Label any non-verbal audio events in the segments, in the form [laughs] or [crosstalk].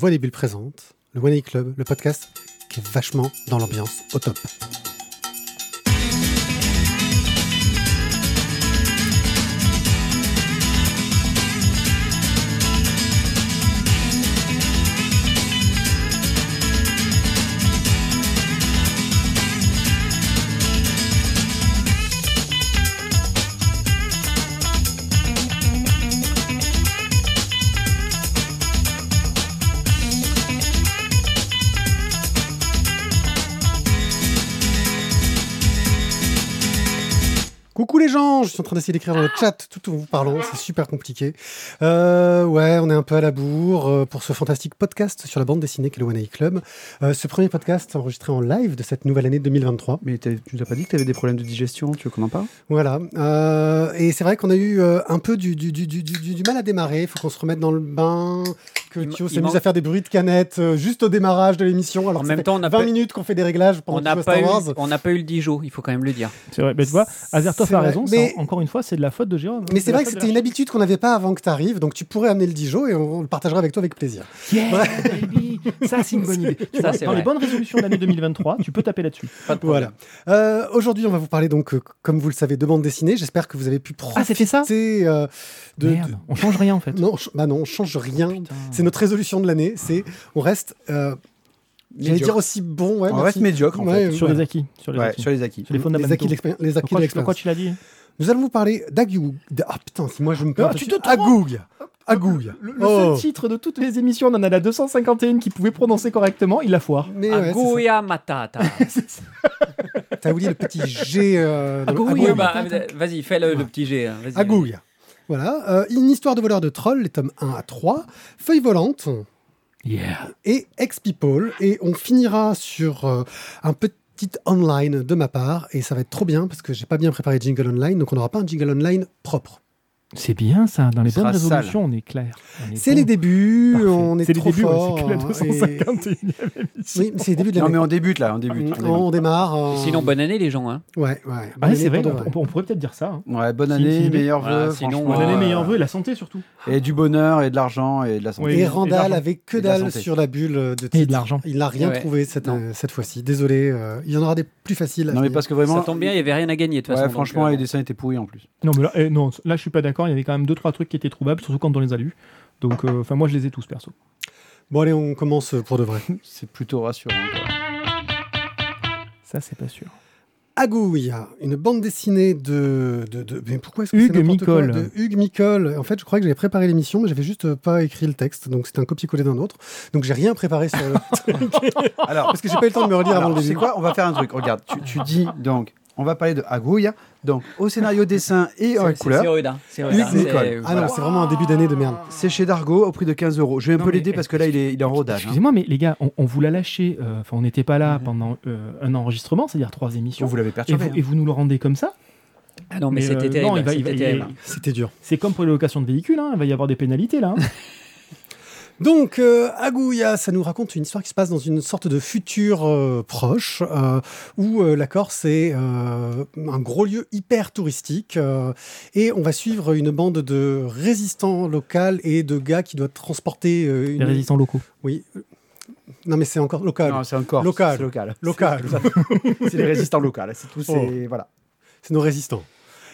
Voix des Bulles présente le One A Club, le podcast qui est vachement dans l'ambiance au top. Je suis en train d'essayer d'écrire dans le chat tout en vous parlant, c'est super compliqué. Euh, ouais, on est un peu à la bourre euh, pour ce fantastique podcast sur la bande dessinée qu'est le One A Club. Euh, ce premier podcast enregistré en live de cette nouvelle année 2023. Mais tu nous as pas dit que tu avais des problèmes de digestion, tu veux qu'on en parle? Voilà. Euh, et c'est vrai qu'on a eu un peu du, du, du, du, du- du mal à démarrer. Il faut qu'on se remette dans le bain. Que Thio s'amuse à faire des bruits de canettes juste au démarrage de l'émission. Alors En même temps, on a 20 pas- minutes qu'on fait des réglages pendant On n'a pas, Star eu- Wars. on n'a pas eu le Dijon, il faut quand même le dire. C'est vrai. Mais tu vois, Azertov a raison. Mais- encore une fois, c'est de la faute de Jérôme. hein. Mais c'est de vrai que de c'était une habitude qu'on n'avait pas avant que tu arrives, donc tu pourrais amener le Dijon et on, on le partagera avec toi avec plaisir. Yeah, baby Ça, c'est une bonne [laughs] idée. Ça, c'est Dans les bonnes résolutions de l'année 2023, tu peux taper là-dessus. Pas de problème. Voilà. Euh, Aujourd'hui, on va vous parler donc, euh, comme vous le savez, de bande dessinée. J'espère que vous avez pu Ah, c'était ça profiter euh, de, Merde, on change rien en fait. de- Non, ch- bah non, on change rien. C'est notre résolution de l'année. C'est on reste. euh, J'allais dire aussi bon. Ouais, On reste médiocre en Ouais, fait. Sur les acquis. Sur les Ouais, acquis. sur les acquis. Sur les fondamentaux. de les acquis de Pourquoi, l'expérience. pourquoi tu l'as dit Nous allons vous parler d'Agouille. de- Ah putain, si moi je me Ah, tu dessus. te. Agouille. Agouille. Le, le Oh. seul titre de toutes les émissions, on en a la 251 qui pouvait prononcer correctement, il la foire. Mais ouais. Aguya Matata. [laughs] T'as oublié le petit G. euh, Agouille. bah, Vas-y, fais le, le petit G. hein. Voilà. euh, une histoire de voleur de trolls, les tomes 1 à 3. Feuille volante. Yeah. et Ex-People. Et on finira sur euh, un petit online de ma part. Et ça va être trop bien parce que j'ai pas bien préparé Jingle Online. Donc on n'aura pas un Jingle Online propre. C'est bien ça, dans les bonnes résolutions, on est clair. C'est bon. les débuts. Parfait. On est, les trop débuts, ouais, fort. c'est que la et- 251e émission. Oui, mais c'est les débuts de Non l'année. mais on débute là, on débute. On démarre. euh, Sinon, bonne année, les gens. Hein. Ouais, ouais. Ah, Bonne c'est année vrai, on, pourrait peut-être dire ça. hein. Ouais, bonne année, si- meilleurs Voilà, vœux. sinon. Bonne année, euh, meilleurs vœux et la santé surtout. Et du bonheur et de l'argent et de la santé. Et et Randall avait que Et dalle sur la bulle de Et de l'argent. Il n'a rien trouvé cette, Non. euh, cette fois-ci. Désolé. il y en aura des plus faciles. à Non mais parce que vraiment. Ça tombe bien, il n'y avait rien à gagner de toute Ouais, façon. franchement, les dessins étaient pourris en plus. Non, mais là, eh, non, là, je suis pas d'accord. Il y avait quand même deux trois trucs qui étaient trouvables, surtout quand on les a lus. Donc, euh, enfin, moi, je les ai tous perso. Bon, allez, on commence pour de vrai. [laughs] C'est plutôt rassurant. quoi. Ça, c'est pas sûr. Agouille, une bande dessinée de. de, de- mais pourquoi est-ce que Hugues c'est n'importe quoi Micol. De Hugues Micol. En fait, je croyais que j'avais préparé l'émission, mais j'avais juste pas écrit le texte. Donc, c'était un copier-coller d'un autre. Donc, j'ai rien préparé sur le [laughs] truc. Alors, Parce que j'ai pas eu le temps de me relire avant le c'est début. quoi On va faire un truc. Regarde, tu, tu dis donc, on va parler de Agouya, donc au scénario dessin et en couleur. hein, C'est hein, Nicole. Ah c'est vraiment un début d'année de merde. C'est chez Dargo au prix de 15 euros. Je vais un peu l'aider parce que là, il est, il est en rodage. hein. Excusez-moi, mais les gars, on, on vous l'a lâché. euh, Enfin, on n'était pas là Mhm. pendant euh, un enregistrement, c'est-à-dire trois On émissions. vous l'avez Et perturbé. vous, et vous nous le rendez comme ça Ah non, mais, Mais, c'était euh, terrible. c'était il- terrible. C'était dur. C'est comme pour les locations de véhicules, hein, il va y avoir des pénalités là. hein. [laughs] Donc, euh, Agouya, ça nous raconte une histoire qui se passe dans une sorte de futur euh, proche, euh, où euh, la Corse est euh, un gros lieu hyper touristique, euh, et on va suivre une bande de résistants locaux et de gars qui doivent transporter euh, les une... résistants locaux. Oui. Non, mais c'est encore local. Non, c'est encore Local. C'est local. Local. [laughs] C'est les résistants locaux. C'est tout. C'est voilà. C'est nos résistants.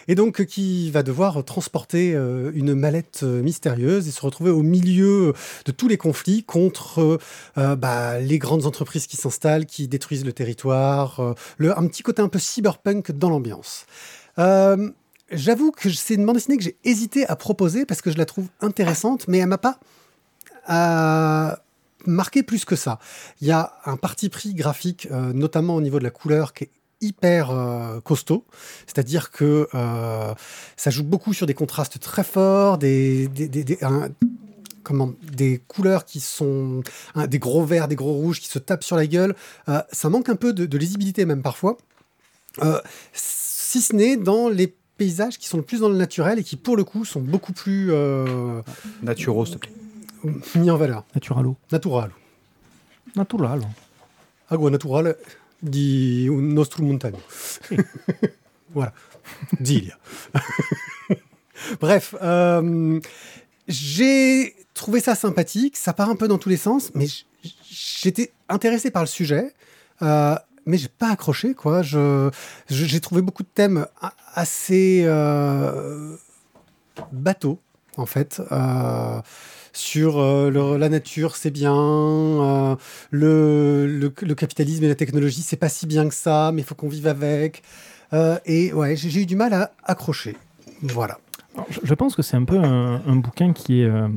Et donc, euh, qui va devoir transporter euh, une mallette euh, mystérieuse et se retrouver au milieu de tous les conflits contre bah, les grandes entreprises qui s'installent, qui détruisent le territoire, le, un petit côté un peu cyberpunk dans l'ambiance. J'avoue que c'est une bande dessinée que j'ai hésité à proposer parce que je la trouve intéressante, mais elle m'a pas marqué plus que ça. Il y a un parti pris graphique, notamment au niveau de la couleur, qui est hyper euh, costaud, c'est-à-dire que euh, ça joue beaucoup sur des contrastes très forts, des, des, des- des- un- comment, des couleurs qui sont hein, des gros verts, des gros rouges qui se tapent sur la gueule. Euh, ça manque un peu de, de lisibilité même parfois, Euh, si ce n'est dans les paysages qui sont le plus dans le naturel et qui pour le coup sont beaucoup plus euh, Naturo, s'il te plaît. mis en valeur. Naturalo. Natural. Natural. Agua natural di un nostro montagno. [laughs] voilà. D'Ilia. [laughs] Bref. euh, J'ai trouvé ça sympathique, ça part un peu dans tous les sens, mais j'étais intéressé par le sujet, euh, mais j'ai pas accroché, quoi. Je, j'ai trouvé beaucoup de thèmes assez euh, bateaux, en fait. euh, sur euh, le- la nature, c'est bien. euh, le, le, le capitalisme et la technologie, c'est pas si bien que ça, mais il faut qu'on vive avec. Euh, et ouais, j'ai eu du mal à accrocher. Voilà. Alors, je, je pense que c'est un peu un, un bouquin qui est. euh,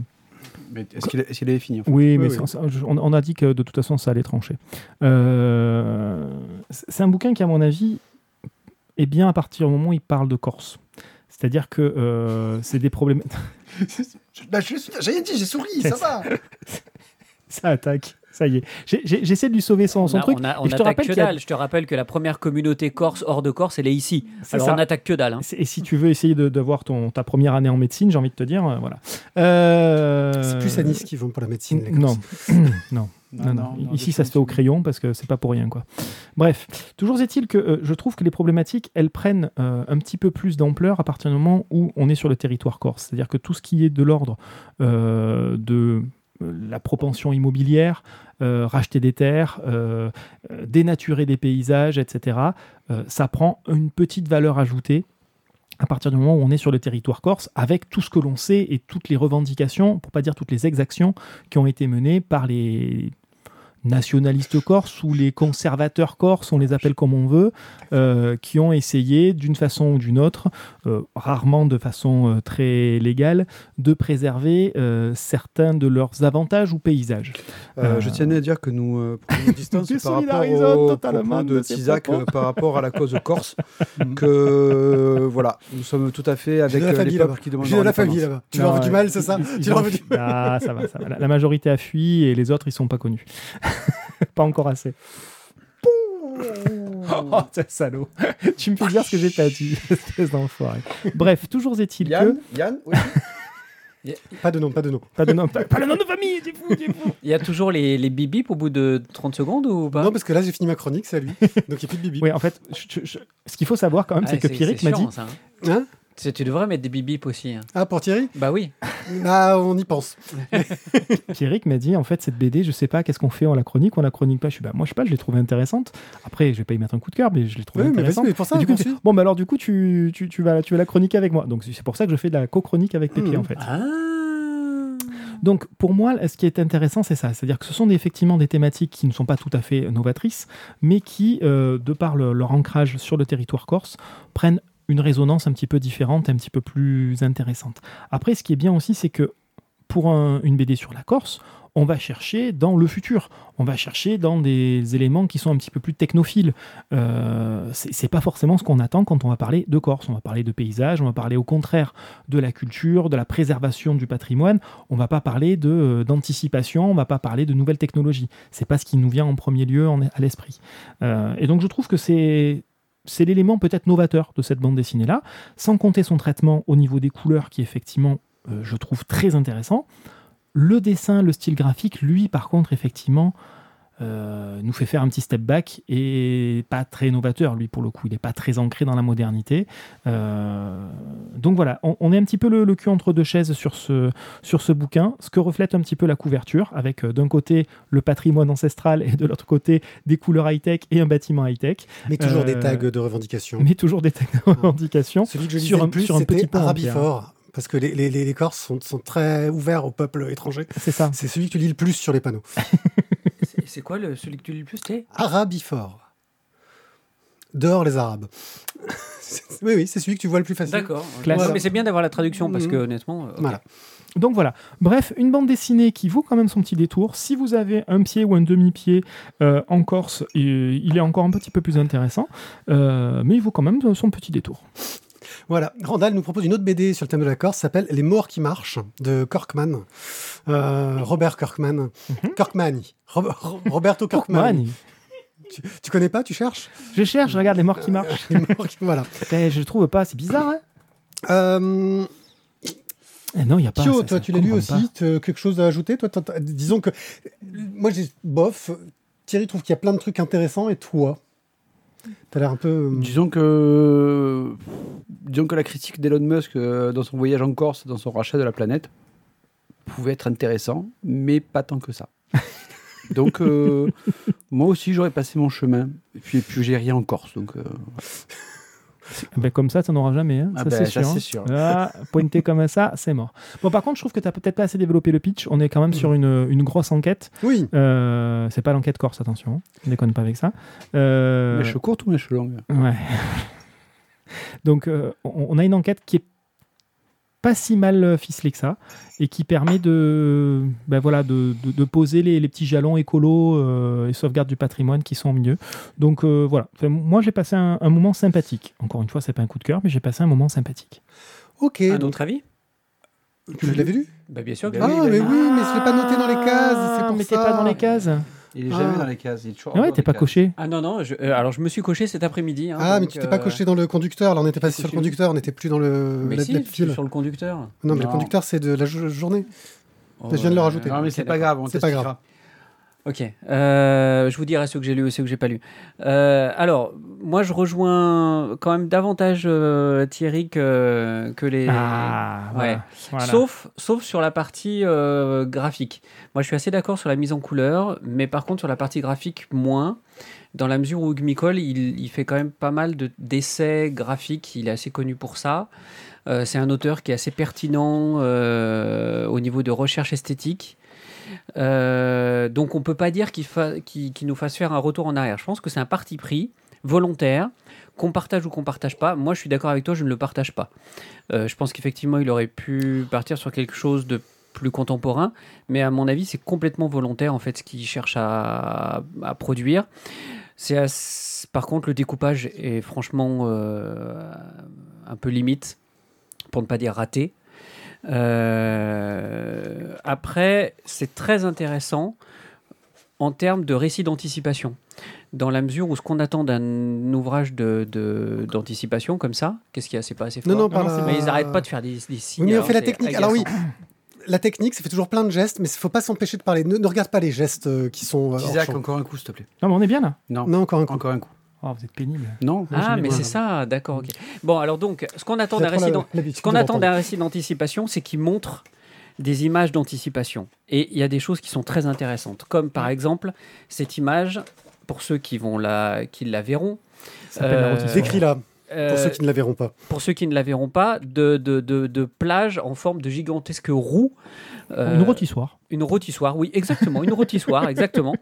est-ce qu'il est, fini en fait Oui, mais oui. ça- on, on a dit que de toute façon ça allait trancher. Euh, c'est c'est un bouquin qui, à mon avis, est bien à partir du moment où il parle de Corse. C'est-à-dire que euh, c'est des problèmes. [laughs] Bah, J'ai rien dit, j'ai souri, ça va. [laughs] ça attaque. Ça y est. J'essaie de lui sauver son, son on a- truc. on, a- on et je te attaque rappelle que a- dalle. Je te rappelle que la première communauté corse hors de Corse, elle est ici. Alors ça. on attaque que dalle. hein. Et si tu veux essayer de- d'avoir ton ta première année en médecine, j'ai envie de te dire, euh, voilà. Euh, C'est plus à Nice qu'ils vont pour la médecine. les Non, [coughs] non. Non, non. non, Ici, ça se fait au crayon parce que c'est pas pour rien, quoi. Bref, toujours est-il que euh, je trouve que les problématiques, elles prennent euh, un petit peu plus d'ampleur à partir du moment où on est sur le territoire corse. C'est-à-dire que tout ce qui est de l'ordre euh, de la propension immobilière, euh, racheter des terres, euh, dénaturer des paysages, etc., euh, ça prend une petite valeur ajoutée à partir du moment où on est sur le territoire corse, avec tout ce que l'on sait et toutes les revendications, pour pas dire toutes les exactions qui ont été menées par les nationalistes corses ou les conservateurs corses, on les appelle comme on veut, euh, qui ont essayé d'une façon ou d'une autre, euh, rarement de façon euh, très légale, de préserver euh, certains de leurs avantages ou paysages. Euh, Euh, Je tiens à dire que nous euh, prenons une distance [laughs] par rapport solidarises au totalement propos de de ces Tisac propos. euh, par rapport à la cause corse. [laughs] que euh, voilà, nous sommes tout à fait avec la euh, les famille peuples là-bas. qui demandent J'ai de la leur famille indépendance. là-bas. Tu leur veux du mal, c'est ça Ils- Tu ont du. Ah, ça va, ça va. La, la majorité a fui et les autres, ils sont pas connus. [laughs] pas encore assez. [laughs] Oh, t'es salaud. [laughs] tu me fais dire ce que j'ai pas dit, espèce d'enfoiré. Bref, toujours est-il que. Yann, Yann oui. Pas de nom, pas de nom. Pas, de nom, pas, pas le nom de famille, t'es fou, t'es fou. Il y a toujours les, les bip bip au bout de 30 secondes ou pas? Non, parce que là, j'ai fini ma chronique, c'est à lui. Donc il n'y a plus de bibi. Oui, en fait, je- je- je- ce qu'il faut savoir quand même, Ah, c'est que Pierrick m'a dit. ça, hein. Hein? Tu devrais mettre des bip bip aussi. hein. Ah, pour Thierry? Bah oui. [laughs] Ah, on y pense. [laughs] Pierrick m'a dit en fait cette BD je sais pas qu'est-ce qu'on fait on la chronique on la chronique pas je suis bah moi je sais pas je l'ai trouvée intéressante après je vais pas y mettre un coup de cœur mais je l'ai trouvée Oui, mais intéressante mais pour ça, Et du coup, continue. bon bah alors du coup tu, tu, tu vas tu vas la chroniquer avec moi donc c'est pour ça que je fais de la co-chronique avec Pépi Mhm. en fait Ah. donc pour moi ce qui est intéressant c'est ça c'est à dire que ce sont effectivement des thématiques qui ne sont pas tout à fait novatrices mais qui euh, de par le- leur ancrage sur le territoire corse prennent une résonance un petit peu différente un petit peu plus intéressante après ce qui est bien aussi c'est que pour un- une BD sur la Corse, on va chercher dans le futur. On va chercher dans des éléments qui sont un petit peu plus technophiles. Euh, c'est pas forcément ce qu'on attend quand on va parler de Corse. On va parler de paysage, on va parler au contraire de la culture, de la préservation du patrimoine. On va pas parler euh, d'anticipation, on va pas parler de nouvelles technologies. C'est pas ce qui nous vient en premier lieu à l'esprit. Euh, et donc je trouve que c'est c'est l'élément peut-être novateur de cette bande dessinée là, sans compter son traitement au niveau des couleurs qui effectivement euh, je trouve très intéressant. Le dessin, le style graphique, lui, par contre, effectivement, euh, nous fait faire un petit step back et pas très novateur, lui, pour le coup. Il n'est pas très ancré dans la modernité. Euh, donc voilà, on, on est un petit peu le, le cul entre deux chaises sur ce, sur ce bouquin, ce que reflète un petit peu la couverture, avec euh, d'un côté le patrimoine ancestral et de l'autre côté des couleurs high-tech et un bâtiment high-tech, Mais toujours des tags de revendication. mais toujours des revendications. Celui que je sur un- le plus, sur un petit Arabifort. Parce que les, les Corses sont, sont très ouverts au peuple étranger. C'est ça. C'est celui que tu lis le plus sur les panneaux. [laughs] C'est- quoi le, celui que tu lis le plus Arabifort. Dehors les Arabes. [laughs] Oui, oui, c'est celui que tu vois le plus facile. D'accord. Mais c'est bien d'avoir la traduction parce que Mhm. honnêtement. euh. Voilà. Donc voilà. Bref, une bande dessinée qui vaut quand même son petit détour. Si vous avez un pied ou un demi-pied euh, en Corse, et- il est encore un petit peu plus intéressant. Euh, mais il vaut quand même son petit détour. Voilà. Randall nous propose une autre BD sur le thème de la Corse, s'appelle Les morts qui marchent, de Corkman. Euh, Robert Corkman. Corkmani. Ro- Ro- Roberto Corkmani. Man, Tu, tu connais pas Tu cherches? Je cherche, je regarde les morts qui marchent. Les morts qui- Voilà. [laughs] Eh, je trouve pas, c'est bizarre. Hein Euh, Eh non, il y a pas. Thio, ça- toi, ça tu l'as lu aussi quelque chose à ajouter toi, Disons que moi, j'ai bof. Thierry trouve qu'il y a plein de trucs intéressants et toi? T'as l'air un peu. euh, Disons que, disons que la critique d'Elon Musk euh, dans son voyage en Corse, dans son rachat de la planète, pouvait être intéressant, mais pas tant que ça. [laughs] donc, euh, moi aussi, j'aurais passé mon chemin. Et puis, et puis j'ai rien en Corse. Donc, euh, Ben, comme ça, ça n'aura jamais. hein. Ah ça, ben, c'est sûr. hein. sûr. Ah, pointé [laughs] comme ça, c'est mort. Bon, par contre, je trouve que tu n'as peut-être pas assez développé le pitch. On est quand même sur une, une grosse enquête. Oui. Euh, c'est pas l'enquête Corse, attention. hein. On déconne pas avec ça. Euh, Mèche courte ou mèche longue? Ouais. [laughs] Donc, euh, on a une enquête qui est pas si mal ficelée que ça et qui permet de, ben voilà, de, de- de poser les, les petits jalons écolos euh, et sauvegarde du patrimoine qui sont au milieu. Donc euh, voilà, Enfin, moi j'ai passé un, un moment sympathique. Encore une fois, c'est pas un coup de cœur, mais j'ai passé un moment sympathique. Ok. Un autre avis? Tu l'avais lu bah, Bien sûr que Ah, oui, mais oui, mais je l'ai pas noté dans les cases. C'est Ah, pour mais ça. pas dans les cases. Il est Ah. jamais dans les cases. Il est toujours Ah ouais, hors t'es des pas cases. coché? Ah non, non, je- euh, alors je me suis coché cet après-midi. hein, Ah, mais donc, tu t'es pas euh, coché dans le conducteur. Là, on n'était pas sur le coché. conducteur, on n'était plus dans le Mais la, si, la je suis file. sur le conducteur. Non, mais le conducteur, c'est de la jo- journée. Oh, Je viens de le rajouter. Non, mais c'est pas grave. on C'est pas grave. Ok, euh, je vous dirai ce que j'ai lu et ce que j'ai pas lu. Euh, alors, moi, je rejoins quand même davantage euh, Thierry que, que les. Ah. Ouais. Voilà. Sauf, sauf sur la partie euh, graphique. Moi, je suis assez d'accord sur la mise en couleur, mais par contre, sur la partie graphique, moins. Dans la mesure où Hugh Micol, il, il fait quand même pas mal de- d'essais graphiques. Il est assez connu pour ça. C'est un auteur qui est assez pertinent au niveau de recherche esthétique. Euh, donc, on peut pas dire qu'il nous fasse faire un retour en arrière. Je pense que c'est un parti pris volontaire qu'on partage ou qu'on partage pas. Moi, je suis d'accord avec toi, je ne le partage pas. Euh, je pense qu'effectivement, il aurait pu partir sur quelque chose de plus contemporain, mais à mon avis, c'est complètement volontaire en fait ce qu'il cherche à, produire. C'est ass- par contre le découpage est franchement euh, un peu limite, pour ne pas dire raté. Euh, après, c'est très intéressant en termes de récit d'anticipation. Dans la mesure où ce qu'on attend d'un ouvrage de- de- d'anticipation comme ça, qu'est-ce qu'il y a C'est pas assez fort Non, non, par non, la- mais ils n'arrêtent pas de faire des, des signes. Oui, mais on alors fait la technique. Alors oui, la technique, ça fait toujours plein de gestes, mais il faut pas s'empêcher de parler. Ne, ne regarde pas les gestes euh, qui sont. euh, Isaac, encore un coup, s'il te plaît. Non, mais on est bien là. Non, Non, encore un coup. encore un coup. Oh, vous êtes pénible. Non Ah, mais c'est ça, d'accord. Bon, alors donc, ce qu'on attend d'un récit, ce qu'on attend d'un d'anticipation, c'est qu'il montre des images d'anticipation. Et il y a des choses qui sont très intéressantes, comme par exemple cette image, pour ceux qui vont la, qui la verront. Euh. Décris-la, euh, pour ceux qui ne la verront pas. pour ceux qui ne la verront pas, de, de, de, de plage en forme de gigantesque roue. euh, Une rôtissoire. Une rôtissoire, oui, exactement, une rôtissoire, [laughs] exactement.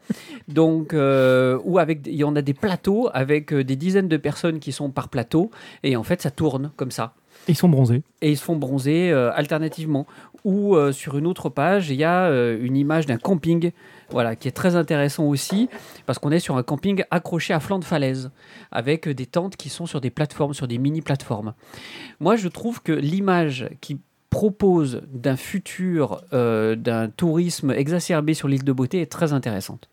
Donc, euh, où avec, il y en a des plateaux avec euh, des dizaines de personnes qui sont par plateau, et en fait, ça tourne comme ça. Et ils sont bronzés. Et ils se font bronzer euh, alternativement. Ou euh, sur une autre page, il y a euh, une image d'un camping, voilà, qui est très intéressant aussi, parce qu'on est sur un camping accroché à flanc de falaise, avec des tentes qui sont sur des plateformes, sur des mini-plateformes. Moi, je trouve que l'image qui propose d'un futur, euh, d'un tourisme exacerbé sur l'île de Beauté est très intéressante.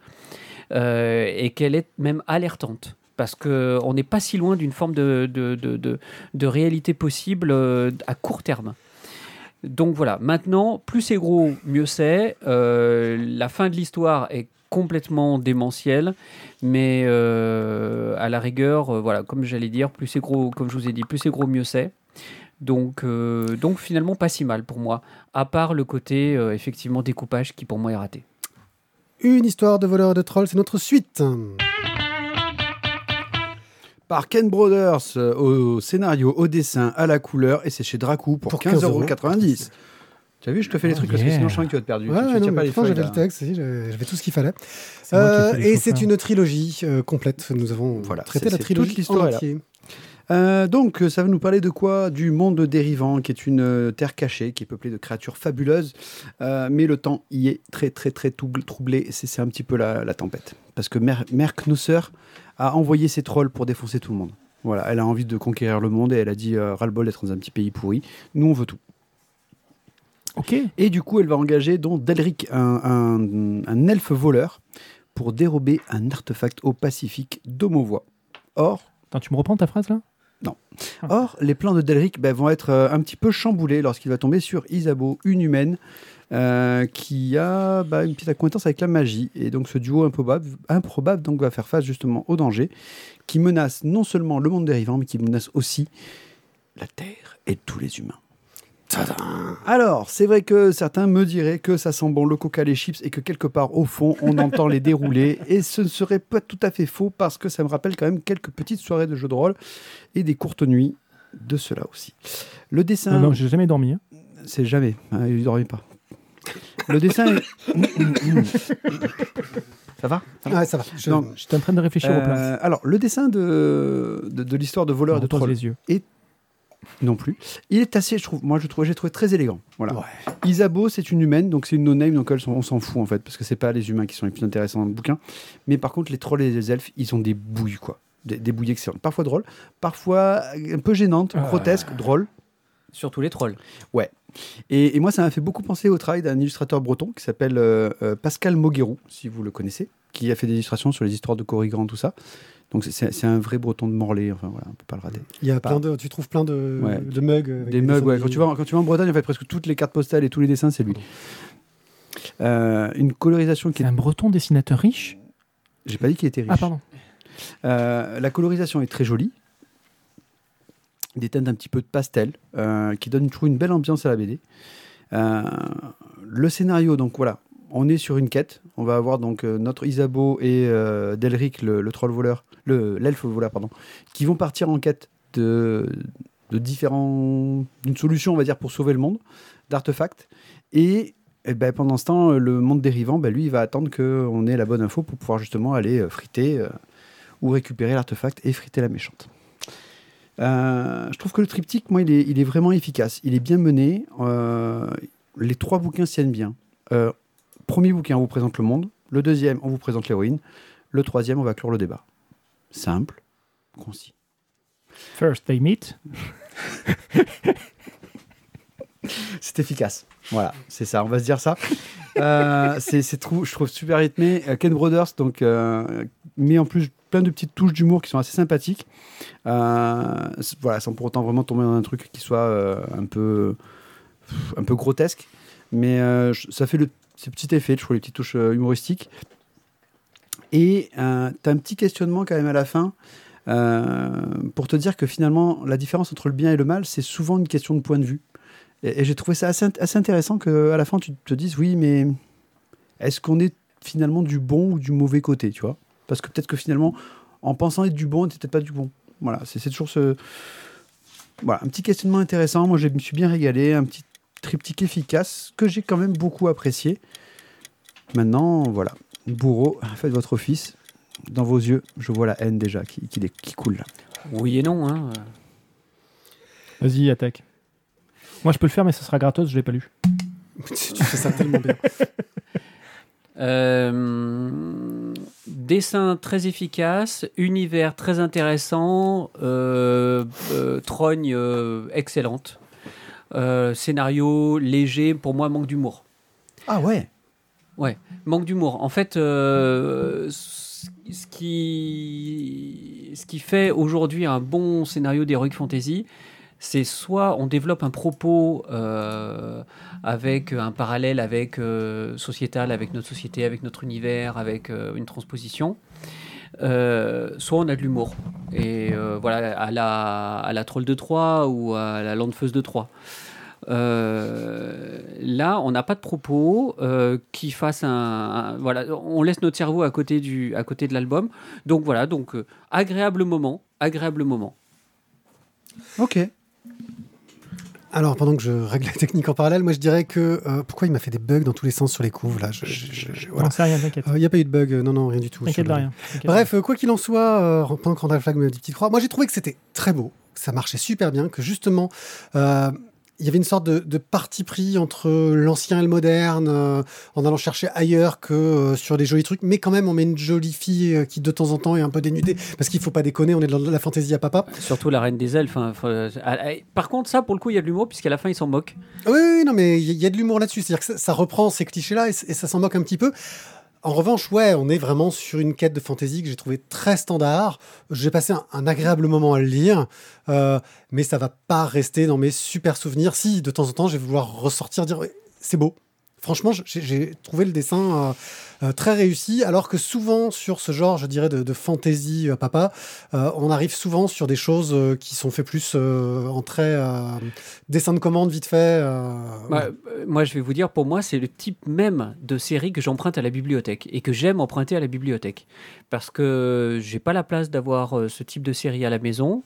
Euh, et qu'elle est même alertante. Parce qu'on n'est pas si loin d'une forme de, de, de, réalité possible euh, à court terme. Donc voilà, maintenant, plus c'est gros, mieux c'est. La fin de l'histoire est complètement démentielle, mais à la rigueur, voilà, comme j'allais dire, plus c'est gros, comme je vous ai dit, plus c'est gros, mieux c'est. Donc, euh, donc finalement, pas si mal pour moi, à part le côté euh, effectivement découpage qui pour moi est raté. Une histoire de voleur et de troll, c'est notre suite. Par Ken Brothers, euh, au scénario, au dessin, à la couleur, et c'est chez Dracou pour, Pour 15 euros. 15,90€. Tu as vu, je te fais les trucs parce que sinon je sens que tu vas te perdre. Ouais, tu, tu non, pas les feuilles, j'avais le texte, si, j'avais tout ce qu'il fallait. Euh, et c'est une trilogie euh, complète. Nous avons Voilà, traité la trilogie toute l'histoire en est là. entier. Euh, donc, ça va nous parler de quoi? Du monde dérivant, qui est une euh, terre cachée, qui est peuplée de créatures fabuleuses. Euh, mais le temps y est très, très, très troublé. C'est un petit peu la, la tempête. Parce que Mère, Mère Knosser a envoyé ses trolls pour défoncer tout le monde. Voilà, elle a envie de conquérir le monde et elle a dit ras-le-bol d'être dans un petit pays pourri. Nous, on veut tout. Ok. Et du coup, elle va engager donc Delric, un, un, un elfe voleur, pour dérober un artefact au Pacifique d'Homovois. Or, Attends, tu me reprends ta phrase là? Or, les plans de Delric ben, vont être euh, un petit peu chamboulés lorsqu'il va tomber sur Isabeau, une humaine, euh, qui a bah, une petite acquaintance avec la magie. Et donc ce duo improbable, improbable donc, va faire face justement au danger, qui menace non seulement le monde dérivant, mais qui menace aussi la Terre et tous les humains. Alors, c'est vrai que certains me diraient que ça sent bon le coca, les chips et que quelque part au fond, on entend les dérouler. [laughs] Et ce ne serait pas tout à fait faux parce que ça me rappelle quand même quelques petites soirées de jeux de rôle et des courtes nuits de cela aussi. Le dessin. Non, non, j'ai jamais dormi. hein. C'est jamais. Hein, il ne dormait pas. Le dessin. est- [laughs] ça va? Ouais, ça va. Je- Non. J'étais en train de réfléchir au plan. Euh, Alors, le dessin de, de, de l'histoire de voleurs et de trolls les yeux. Non plus. Il est assez, je trouve, moi je trouve, j'ai trouvé très élégant. Voilà. Ouais. Isabeau, c'est une humaine, donc c'est une no-name, donc elle, on s'en fout en fait, parce que c'est pas les humains qui sont les plus intéressants dans le bouquin. Mais par contre, les trolls et les elfes, ils ont des bouilles, quoi. Des, des bouilles excellentes. Parfois drôles, parfois un peu gênantes, grotesques, drôles. Surtout les trolls. Et, et moi, ça m'a fait beaucoup penser au travail d'un illustrateur breton qui s'appelle euh, euh, Pascal Moguerou, si vous le connaissez, qui a fait des illustrations sur les histoires de Corrigan, tout ça. Donc c'est- un vrai breton de Morlaix, enfin voilà, on peut pas le rater. Il y a plein de, tu trouves plein de, Ouais. de mugs. avec Des mugs, ouais. Quand tu, vas, quand tu vas en Bretagne, en fait, presque toutes les cartes postales et tous les dessins, c'est lui. Euh, une colorisation qui C'est est. un breton dessinateur riche. J'ai pas dit qu'il était riche. Ah, pardon. Euh, la colorisation est très jolie. Des teintes un petit peu de pastel euh, qui donnent, je trouve, une belle ambiance à la BD. Euh, le scénario, donc voilà, on est sur une quête. On va avoir donc euh, notre Isabeau et euh, Delric, le, troll voleur, le l'elfe voleur, pardon, qui vont partir en quête de, de différents, d'une solution, on va dire, pour sauver le monde, d'artefacts. Et, eh ben, pendant ce temps, le monde dérivant, ben, lui, il va attendre qu'on ait la bonne info pour pouvoir justement aller euh, friter ou récupérer l'artefact et friter la méchante. Je trouve que le triptyque, moi, il est, vraiment efficace. Il est bien mené. Les trois bouquins tiennent bien. Premier bouquin, on vous présente le monde. Le deuxième, on vous présente l'héroïne. Le troisième, on va clore le débat. Simple, concis. First they meet. [laughs] C'est efficace. Voilà, c'est ça, on va se dire ça. Euh, c'est, trou- je trouve super rythmé. Euh, Ken Brothers, donc, euh, met en plus plein de petites touches d'humour qui sont assez sympathiques. Euh, voilà, sans pour autant vraiment tomber dans un truc qui soit un peu, un peu grotesque. Mais ça fait le, ce petit effet, je trouve, les petites touches euh, humoristiques. Et euh, tu as un petit questionnement quand même à la fin. euh, pour te dire que finalement, la différence entre le bien et le mal, c'est souvent une question de point de vue. Et, j'ai trouvé ça assez, int- assez intéressant qu'à la fin, tu te dises, oui, mais est-ce qu'on est finalement du bon ou du mauvais côté, tu vois? Parce que peut-être que finalement, en pensant être du bon, on peut-être pas du bon. Voilà, c'est toujours ce... Voilà, un petit questionnement intéressant. Moi, je me suis bien régalé. Un petit triptyque efficace que j'ai quand même beaucoup apprécié. Maintenant, voilà. Bourreau, faites votre office. Dans vos yeux, je vois la haine déjà qui, qui, qui coule là. Oui et non. Hein. Vas-y, attaque. Moi, je peux le faire, mais ce sera gratos, je l'ai pas lu. [laughs] tu fais ça tellement bien. [laughs] Euh, dessin très efficace, univers très intéressant, euh, euh, trogne euh, excellente, scénario léger, pour moi manque d'humour. Ah ouais Manque d'humour. En fait, euh, ce ce qui, ce qui fait aujourd'hui un bon scénario d'Heroic Fantasy, c'est soit on développe un propos euh, avec un parallèle avec euh, sociétal, avec notre société, avec notre univers, avec euh, une transposition, euh, soit on a de l'humour. Et euh, voilà, à la, à la Troll de Troyes ou à la Landfeuse de Troyes. Euh, là, on n'a pas de propos euh, qui fasse un, Voilà, on laisse notre cerveau à côté, du, à côté de l'album. Donc voilà, donc agréable moment, agréable moment. Ok. Alors, pendant que je règle la technique en parallèle, moi je dirais que euh, pourquoi il m'a fait des bugs dans tous les sens sur les couves là? Je, je- je- je- voilà. Non, c'est rien, t'inquiète. Il n'y a pas eu de bug, euh, non, non, rien du tout. T'inquiète rien. t'inquiète Bref, euh, quoi qu'il en soit, pendant que Randall Flag me dit petite croix, moi j'ai trouvé que c'était très beau, que ça marchait super bien, que justement, il y avait une sorte de, de parti pris entre l'ancien et le moderne, euh, en allant chercher ailleurs que euh, sur des jolis trucs, mais quand même on met une jolie fille euh, qui de temps en temps est un peu dénudée, parce qu'il faut pas déconner, on est dans la fantaisie à papa. Surtout la Reine des Elfes. hein, faut- ah, ah, par contre, ça, pour le coup, il y a de l'humour, puisqu'à la fin, ils s'en moquent. Oui, oui, non, mais il y, y a de l'humour là-dessus, c'est-à-dire que ça, ça reprend ces clichés-là et ça s'en moque un petit peu. En revanche, ouais, on est vraiment sur une quête de fantaisie que j'ai trouvé très standard. J'ai passé un, agréable moment à le lire, euh, mais ça va pas rester dans mes super souvenirs. Si, de temps en temps, je vais vouloir ressortir, dire c'est beau. Franchement, j'ai- j'ai trouvé le dessin euh, euh, très réussi, alors que souvent sur ce genre, je dirais, de, de fantasy euh, papa, euh, on arrive souvent sur des choses qui sont faites plus en euh, dessin de commande vite fait. Bah, moi, je vais vous dire, pour moi, c'est le type même de série que j'emprunte à la bibliothèque et que j'aime emprunter à la bibliothèque. Parce que j'ai pas la place d'avoir ce type de série à la maison.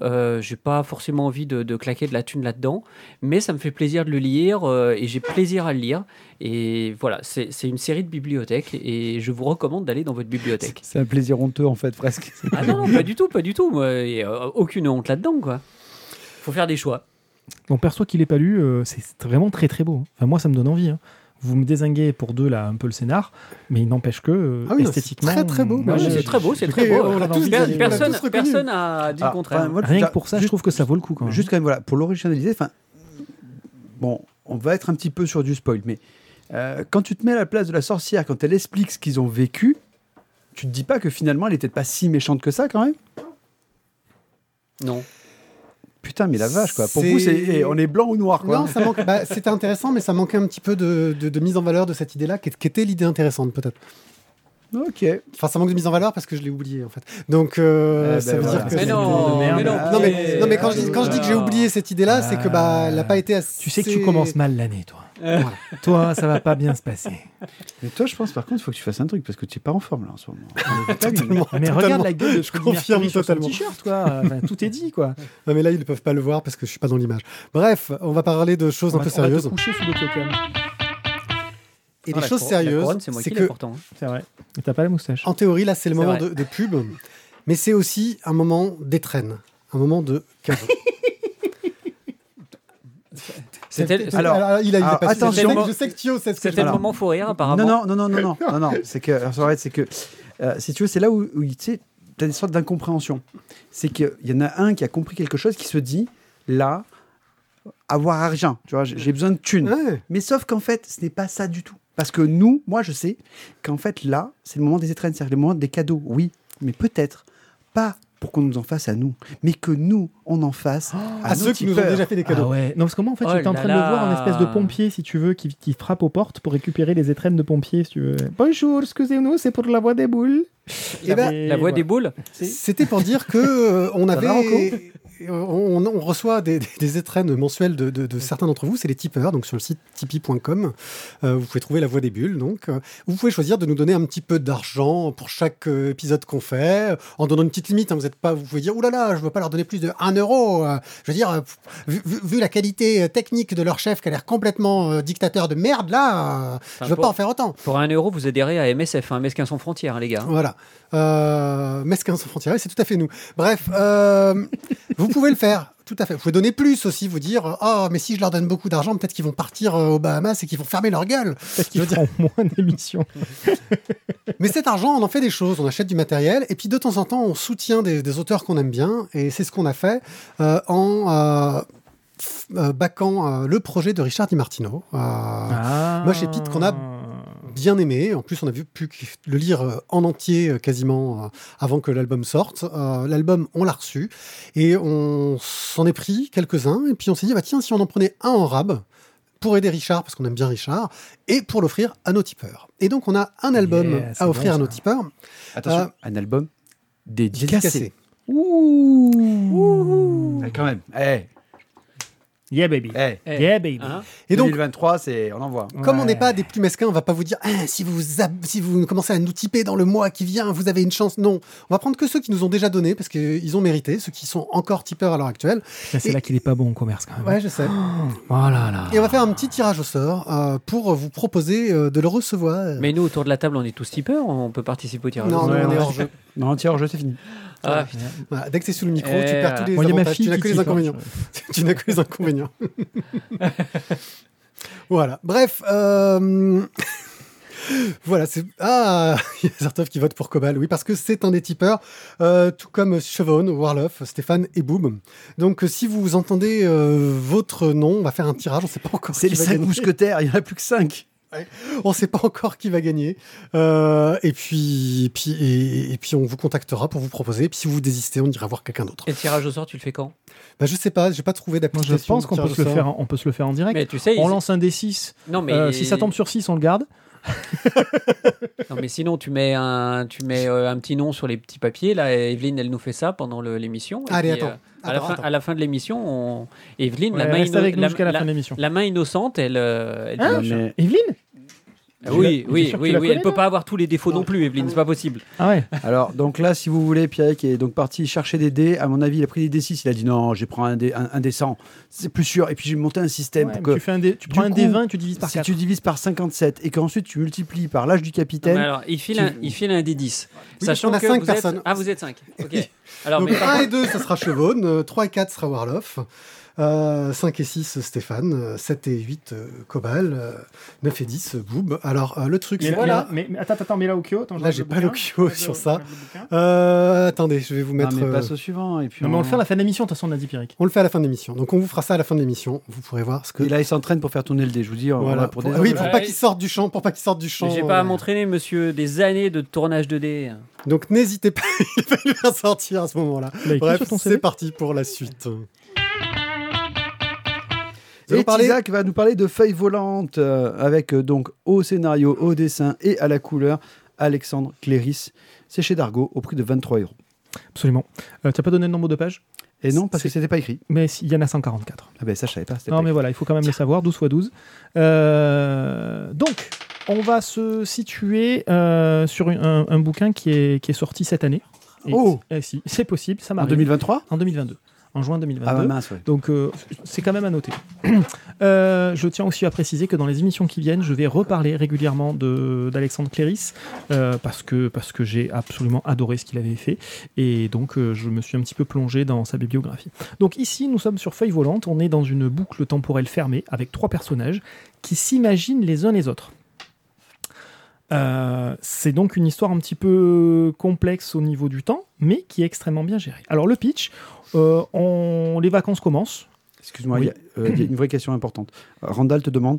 J'ai pas forcément envie de, claquer de la thune là-dedans. Mais ça me fait plaisir de le lire et j'ai plaisir à le lire. Et voilà, c'est une série de bibliothèque et je vous recommande d'aller dans votre bibliothèque. C'est un plaisir honteux, en fait, presque. Ah non, non, pas du tout, pas du tout. Moi, et, euh, aucune honte là-dedans, quoi. Faut faire des choix. Donc perso qui l'ait pas lu, euh, c'est vraiment très très beau. Enfin moi ça me donne envie. hein. Vous me désinguez pour deux là un peu le scénar, mais il n'empêche que euh, Ah oui, non, c'est esthétiquement, très, très beau. Bah, Ouais, c'est très beau, c'est très beau. on l'a tous dit, Per- on l'a personne, tous reconnu. personne a dit le Ah, contraire. enfin, moi, Rien que pour ça, je trouve que ça vaut le coup quand même. Juste quand même, voilà, pour l'originalité, enfin, bon, on va être un petit peu sur du spoil, mais euh, quand tu te mets à la place de la sorcière, quand elle explique ce qu'ils ont vécu, tu te dis pas que finalement elle était pas si méchante que ça quand même? Non. Putain, mais la vache, quoi. Pour vous, c'est, eh, on est blanc ou noir, quoi. Non, ça manque. bah, c'était intéressant, mais ça manquait un petit peu de, de- de mise en valeur de cette idée-là, qui était l'idée intéressante peut-être. Ok. Enfin, ça manque de mise en valeur parce que je l'ai oublié en fait. Donc, euh, Eh ben ça veut voilà. dire que. Mais non, mais non. Ah, Non mais, non, mais quand, je dis, quand je dis que j'ai Ah. oublié cette idée-là, c'est que bah, elle n'a pas été assez. Tu sais que tu commences mal l'année, toi. Voilà. [laughs] Toi, ça va pas bien se passer. Mais toi, je pense par contre, il faut que tu fasses un truc parce que tu es pas en forme là en ce moment. [laughs] Bien. Totalement, Mais totalement. regarde la gueule de Je confirme Mercury sur son totalement. t-shirt, quoi. Enfin, tout est dit, quoi. [laughs] Non, mais là, ils ne peuvent pas le voir parce que je suis pas dans l'image. Bref, on va parler de choses On un va- peu on va te sérieuses. coucher sous le. Et Ah, les choses sérieuses, c'est c'est que hein. C'est vrai. Et t'as pas la moustache. En théorie, là, c'est le C'est moment de, de pub, mais c'est aussi un moment d'étrennes, un moment de cadeau. [laughs] C'était Alors, il a, il a alors, attention. je sais que- je sais que Thio sait ce c'était le Alors. moment fou rire, apparemment. Non, non, non, non, non, non, [laughs] non, non. C'est que, alors, c'est vrai, c'est que, euh, si tu veux, c'est là où, où tu sais, as des sortes d'incompréhension. C'est qu'il y en a un qui a compris quelque chose qui se dit, là, avoir argent, tu vois, j'ai besoin de thunes. Ouais. Mais sauf qu'en fait, ce n'est pas ça du tout. Parce que nous, moi, je sais qu'en fait, là, c'est le moment des étrennes, c'est le moment des cadeaux, oui, mais peut-être pas pour qu'on nous en fasse à nous, mais que nous, on en fasse à, À nos ceux qui nous ont déjà fait des cadeaux. Ah ouais. Non, parce que moi, en fait, Oh j'étais en là train de voir là. espèce de pompier, si tu veux, qui, qui frappe aux portes pour récupérer les étrennes de pompiers, si tu veux. Bonjour, excusez-nous, c'est pour la voix des boules. Eh ben, La voix voilà. des boules? C'était pour dire que euh, on va, avait, on, on reçoit des, des- des étrennes mensuelles de, de- de certains d'entre vous. C'est les tipeurs, donc sur le site tipeee.com, euh, vous pouvez trouver la voix des bulles. Donc, euh, vous pouvez choisir de nous donner un petit peu d'argent pour chaque euh, épisode qu'on fait, en donnant une petite limite. hein. vous êtes pas, vous pouvez dire, oulala, là là, je veux pas leur donner plus de 1 euro. euh, je veux dire, vu, la qualité technique de leur chef, qui a l'air complètement dictateur de merde, là, Enfin, je veux pour- pas en faire autant. Pour un euro, vous adhérez à MSF, hein, Mesquin sans frontières, hein, les gars. Voilà. Euh, Mesquin sans frontières, c'est tout à fait nous. Bref, euh, vous pouvez le faire, tout à fait. Vous pouvez donner plus aussi, vous dire Ah, mais si je leur donne beaucoup d'argent, peut-être qu'ils vont partir euh, aux Bahamas et qu'ils vont fermer leur gueule. Peut-être qu'ils feront moins d'émissions. [laughs] Mais cet argent, on en fait des choses, on achète du matériel, et puis de temps en temps, on soutient des, des auteurs qu'on aime bien, et c'est ce qu'on a fait euh, en baquant euh, le projet de Richard Di Martino. euh, Ah. Moi, chez Pete, qu'on a bien aimé. En plus, on a vu, pu le lire euh, en entier euh, quasiment euh, avant que l'album sorte. Euh, l'album, on l'a reçu et on s'en est pris quelques-uns. Et puis on s'est dit, bah, tiens, si on en prenait un en rab pour aider Richard, parce qu'on aime bien Richard, et pour l'offrir à nos tipeurs. Et donc, on a un album Yeah, à offrir bon, à nos tipeurs. Attention, Euh, un album dédicacé. dédicacé. Ouh. Eh, quand même. Eh, Yeah, baby. Yeah, baby. hein Et donc, 2023, c'est on envoie. Comme on n'est pas des plus mesquins, on va pas vous dire Ah, si vous ab- si vous commencez à nous tiper dans le mois qui vient, vous avez une chance. Non, on va prendre que ceux qui nous ont déjà donné parce qu'ils ont mérité, ceux qui sont encore tipeurs à l'heure actuelle. C'est là qu'il est pas bon au commerce, quand même. Ouais, je sais. Oh là là. Et on va faire un petit tirage au sort euh, pour vous proposer euh, de le recevoir. Mais nous, autour de la table, on est tous tipeurs, on peut participer au tirage. non, au non, sort. ouais, on est hors jeu. Non, je c'est fini. Ah, Voilà, dès que c'est sous le micro, tu perds tous les avantages. [laughs] Tu n'as que les inconvénients. tu n'as que les inconvénients. voilà. Bref. euh, [laughs] Voilà, c'est ah, [laughs] il y a Zartov qui vote pour Cobal, oui, parce que c'est un des tipeurs, euh, tout comme Chevon, Warloff, Stéphane et Boom. Donc, euh, si vous entendez euh, votre nom, on va faire un tirage. On ne sait pas encore C'est les va 5 gagner. mousquetaires, il n'y en a plus que 5. On ne sait pas encore qui va gagner. Euh, et puis, et puis, et, et puis, on vous contactera pour vous proposer. Et puis, si vous désistez, on ira voir quelqu'un d'autre. Et le tirage au sort, tu le fais quand? Bah, je sais pas, j'ai pas trouvé Moi, d'application. je pense qu'on peut, se le faire, en- on peut se le faire en direct. Mais tu sais, On lance un D6. non mais Euh, si ça tombe sur 6, on le garde. [laughs] Non, mais sinon, tu mets, un, tu mets euh, un petit nom sur les petits papiers. Là, Evelyne, elle nous fait ça pendant l'émission. Allez, puis, attends. euh, à, la Attends, fin, à la fin de l'émission, on... Evelyne, la, Ouais, main reste inno- avec nous la- jusqu'à la, la- fin de l'émission. la main innocente, elle. euh, elle Hein dit- mais- Evelyne? Ah Oui, Tu oui, que oui, oui, connais, elle peut non pas avoir tous les défauts non, plus, Evelyne, c'est pas possible. Ah ouais Alors, donc là, si vous voulez, Pierre qui est donc parti chercher des dés. À mon avis, il a pris des D6. Il a dit non, je prendre un, dé, un, un D100. C'est plus sûr. Et puis, j'ai monté un système Ouais, pour que tu, fais un dé- tu prends un coup, D20 et tu divises par si 4. tu divises par 57 et qu'ensuite tu multiplies par l'âge du Non, capitaine. mais alors, il file, tu- un, il file un D10. Oui, sachant que a cinq vous personnes. êtes... Ah, vous êtes 5. Ok. Alors, Donc mais par 1 et contre- 2, ça sera Chevaune, euh, 3 et 4 sera Warloff, euh, 5 et 6 Stéphane, euh, 7 et 8 euh, Cobal, euh, 9 et 10 Boob. Alors euh, le truc Mais, c'est là, voilà. mais, mais attends, attends, mais là, Okyo, attends, Là, j'ai pas Ouais, sur ça. Euh, attendez, je vais vous Ah, mettre. mais euh, passe au suivant. Et puis Non, mais on on- le fait à la fin de l'émission, de toute façon, on a dit Pierrick. on le fait à la fin de l'émission. Donc on vous fera ça à la fin de l'émission. Vous pourrez voir ce que. Et là, il s'entraîne pour faire tourner le dé. Je vous dis, voilà. pour des Pour- oui, pour pas qu'il sorte du champ, pour pas qu'il sorte du champ. Mais J'ai pas à euh, m'entraîner, monsieur, des années de tournage de dés. Donc n'hésitez pas, [laughs] il va sortir à ce moment-là. Bref, c'est parti pour la suite. Et parler- Isaac va nous parler de feuilles volantes euh, avec euh, donc au scénario, au dessin et à la couleur Alexandre Cléris. C'est chez Dargo au prix de 23 euros. Absolument. Euh, tu n'as pas donné le nombre de pages Et non, parce que c'était pas écrit. Mais il y en a 144. Ah ben ça, je savais pas. Non, pas mais voilà, il faut quand même le savoir, 12 x 12. Euh, donc, on va se situer sur un, un bouquin qui est, qui est sorti cette année. Et- Oh eh si, C'est possible, ça écrit. En m'arrive. 2023 En 2022. En juin 2022. Ah mince, ouais. Donc euh, c'est quand même à noter. [clears throat] Euh, je tiens aussi à préciser que dans les émissions qui viennent, je vais reparler régulièrement d'Alexandre Cléris euh, parce que, parce que j'ai absolument adoré ce qu'il avait fait et donc je me suis un petit peu plongé dans sa bibliographie. Donc ici, nous sommes sur Feuille Volante, on est dans une boucle temporelle fermée avec trois personnages qui s'imaginent les uns les autres. Euh, c'est donc une histoire un petit peu complexe au niveau du temps, mais qui est extrêmement bien gérée. Alors le pitch, euh, on- les vacances commencent. Excuse-moi, Oui. il y a, euh, il y a une vraie question importante. Randall te demande,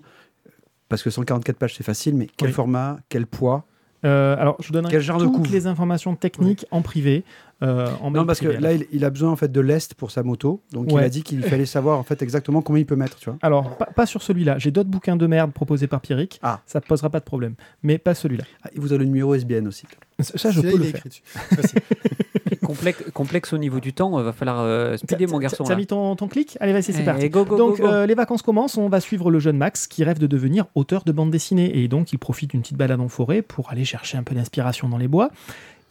parce que 144 pages c'est facile, mais quel Oui. format, quel poids? Alors je vous donnerai Quel genre toutes les informations techniques en privé. Euh, en Non, parce que là, il, il a besoin en fait de l'est pour sa moto, donc il a dit qu'il fallait [laughs] savoir en fait exactement combien il peut mettre, tu vois. Alors, pas, pas sur celui-là. J'ai d'autres bouquins de merde proposés par Pierrick. Ah. Ça ne posera pas de problème. Mais pas celui-là. Ah, et vous avez le numéro SBN aussi. Ça, je peux le est faire. [laughs] complexe, complexe au niveau du temps, euh, va falloir euh, speeder mon garçon. T'as mis ton, ton clic? Allez, vas-y, c'est Eh, parti. go, go, Donc, go, go. euh, les vacances commencent. On va suivre le jeune Max qui rêve de devenir auteur de bande dessinée. Et donc, il profite d'une petite balade en forêt pour aller chercher un peu d'inspiration dans les bois.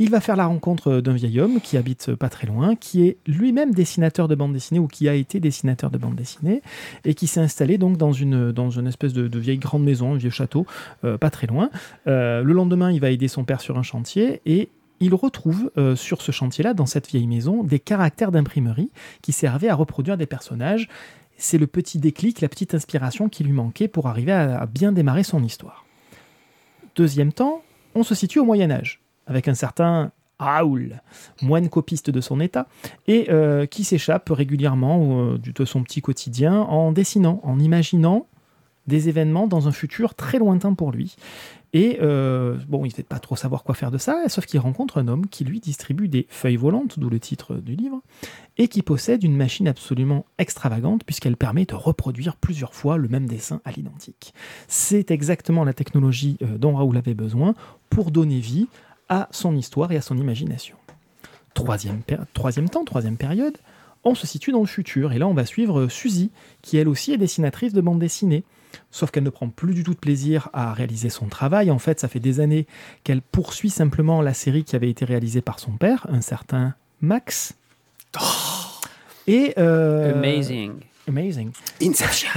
Il va faire la rencontre d'un vieil homme qui habite pas très loin, qui est lui-même dessinateur de bande dessinée ou qui a été dessinateur de bande dessinée et qui s'est installé donc dans une, espèce de, vieille grande maison, un vieux château, euh, pas très loin. Euh, le lendemain, il va aider son père sur un chantier et il retrouve euh, sur ce chantier-là, dans cette vieille maison, des caractères d'imprimerie qui servaient à reproduire des personnages. C'est le petit déclic, la petite inspiration qui lui manquait pour arriver à, à bien démarrer son histoire. Deuxième temps, on se situe au Moyen Âge, avec un certain Raoul, moine copiste de son état, et euh, qui s'échappe régulièrement euh, de son petit quotidien en dessinant, en imaginant des événements dans un futur très lointain pour lui. Et euh, bon, il ne sait pas trop savoir quoi faire de ça, sauf qu'il rencontre un homme qui lui distribue des feuilles volantes, d'où le titre du livre, et qui possède une machine absolument extravagante puisqu'elle permet de reproduire plusieurs fois le même dessin à l'identique. C'est exactement la technologie euh, dont Raoul avait besoin pour donner vie à son histoire et à son imagination. Troisième, temps, troisième période, on se situe dans le futur, et là on va suivre Suzy, qui elle aussi est dessinatrice de bande dessinée. Sauf qu'elle ne prend plus du tout de plaisir à réaliser son travail. En fait, ça fait des années qu'elle poursuit simplement la série qui avait été réalisée par son père, un certain Max. Et euh, Amazing. Amazing. Inception.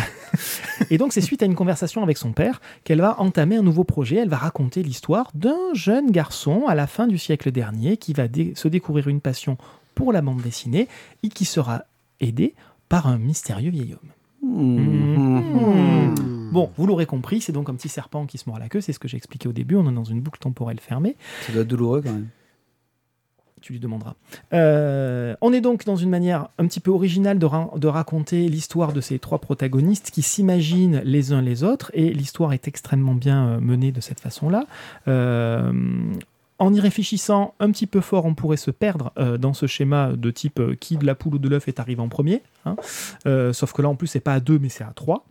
[laughs] Et donc, c'est suite à une conversation avec son père qu'elle va entamer un nouveau projet. Elle va raconter l'histoire d'un jeune garçon à la fin du siècle dernier qui va dé- se découvrir une passion pour la bande dessinée et qui sera aidé par un mystérieux vieil homme. Mmh. Bon, vous l'aurez compris, c'est donc un petit serpent qui se mord la queue, c'est ce que j'ai expliqué au début, on est dans une boucle temporelle fermée, Ça doit être douloureux quand même. Tu lui demanderas. Euh, on est donc dans une manière un petit peu originale de, ra- de raconter l'histoire de ces trois protagonistes qui s'imaginent les uns les autres, et l'histoire est extrêmement bien euh, menée de cette façon-là. Euh, en y réfléchissant un petit peu fort, on pourrait se perdre dans ce schéma de type qui de la poule ou de l'œuf est arrivé en premier. hein. Sauf que là, en plus, c'est pas à deux, mais c'est à trois.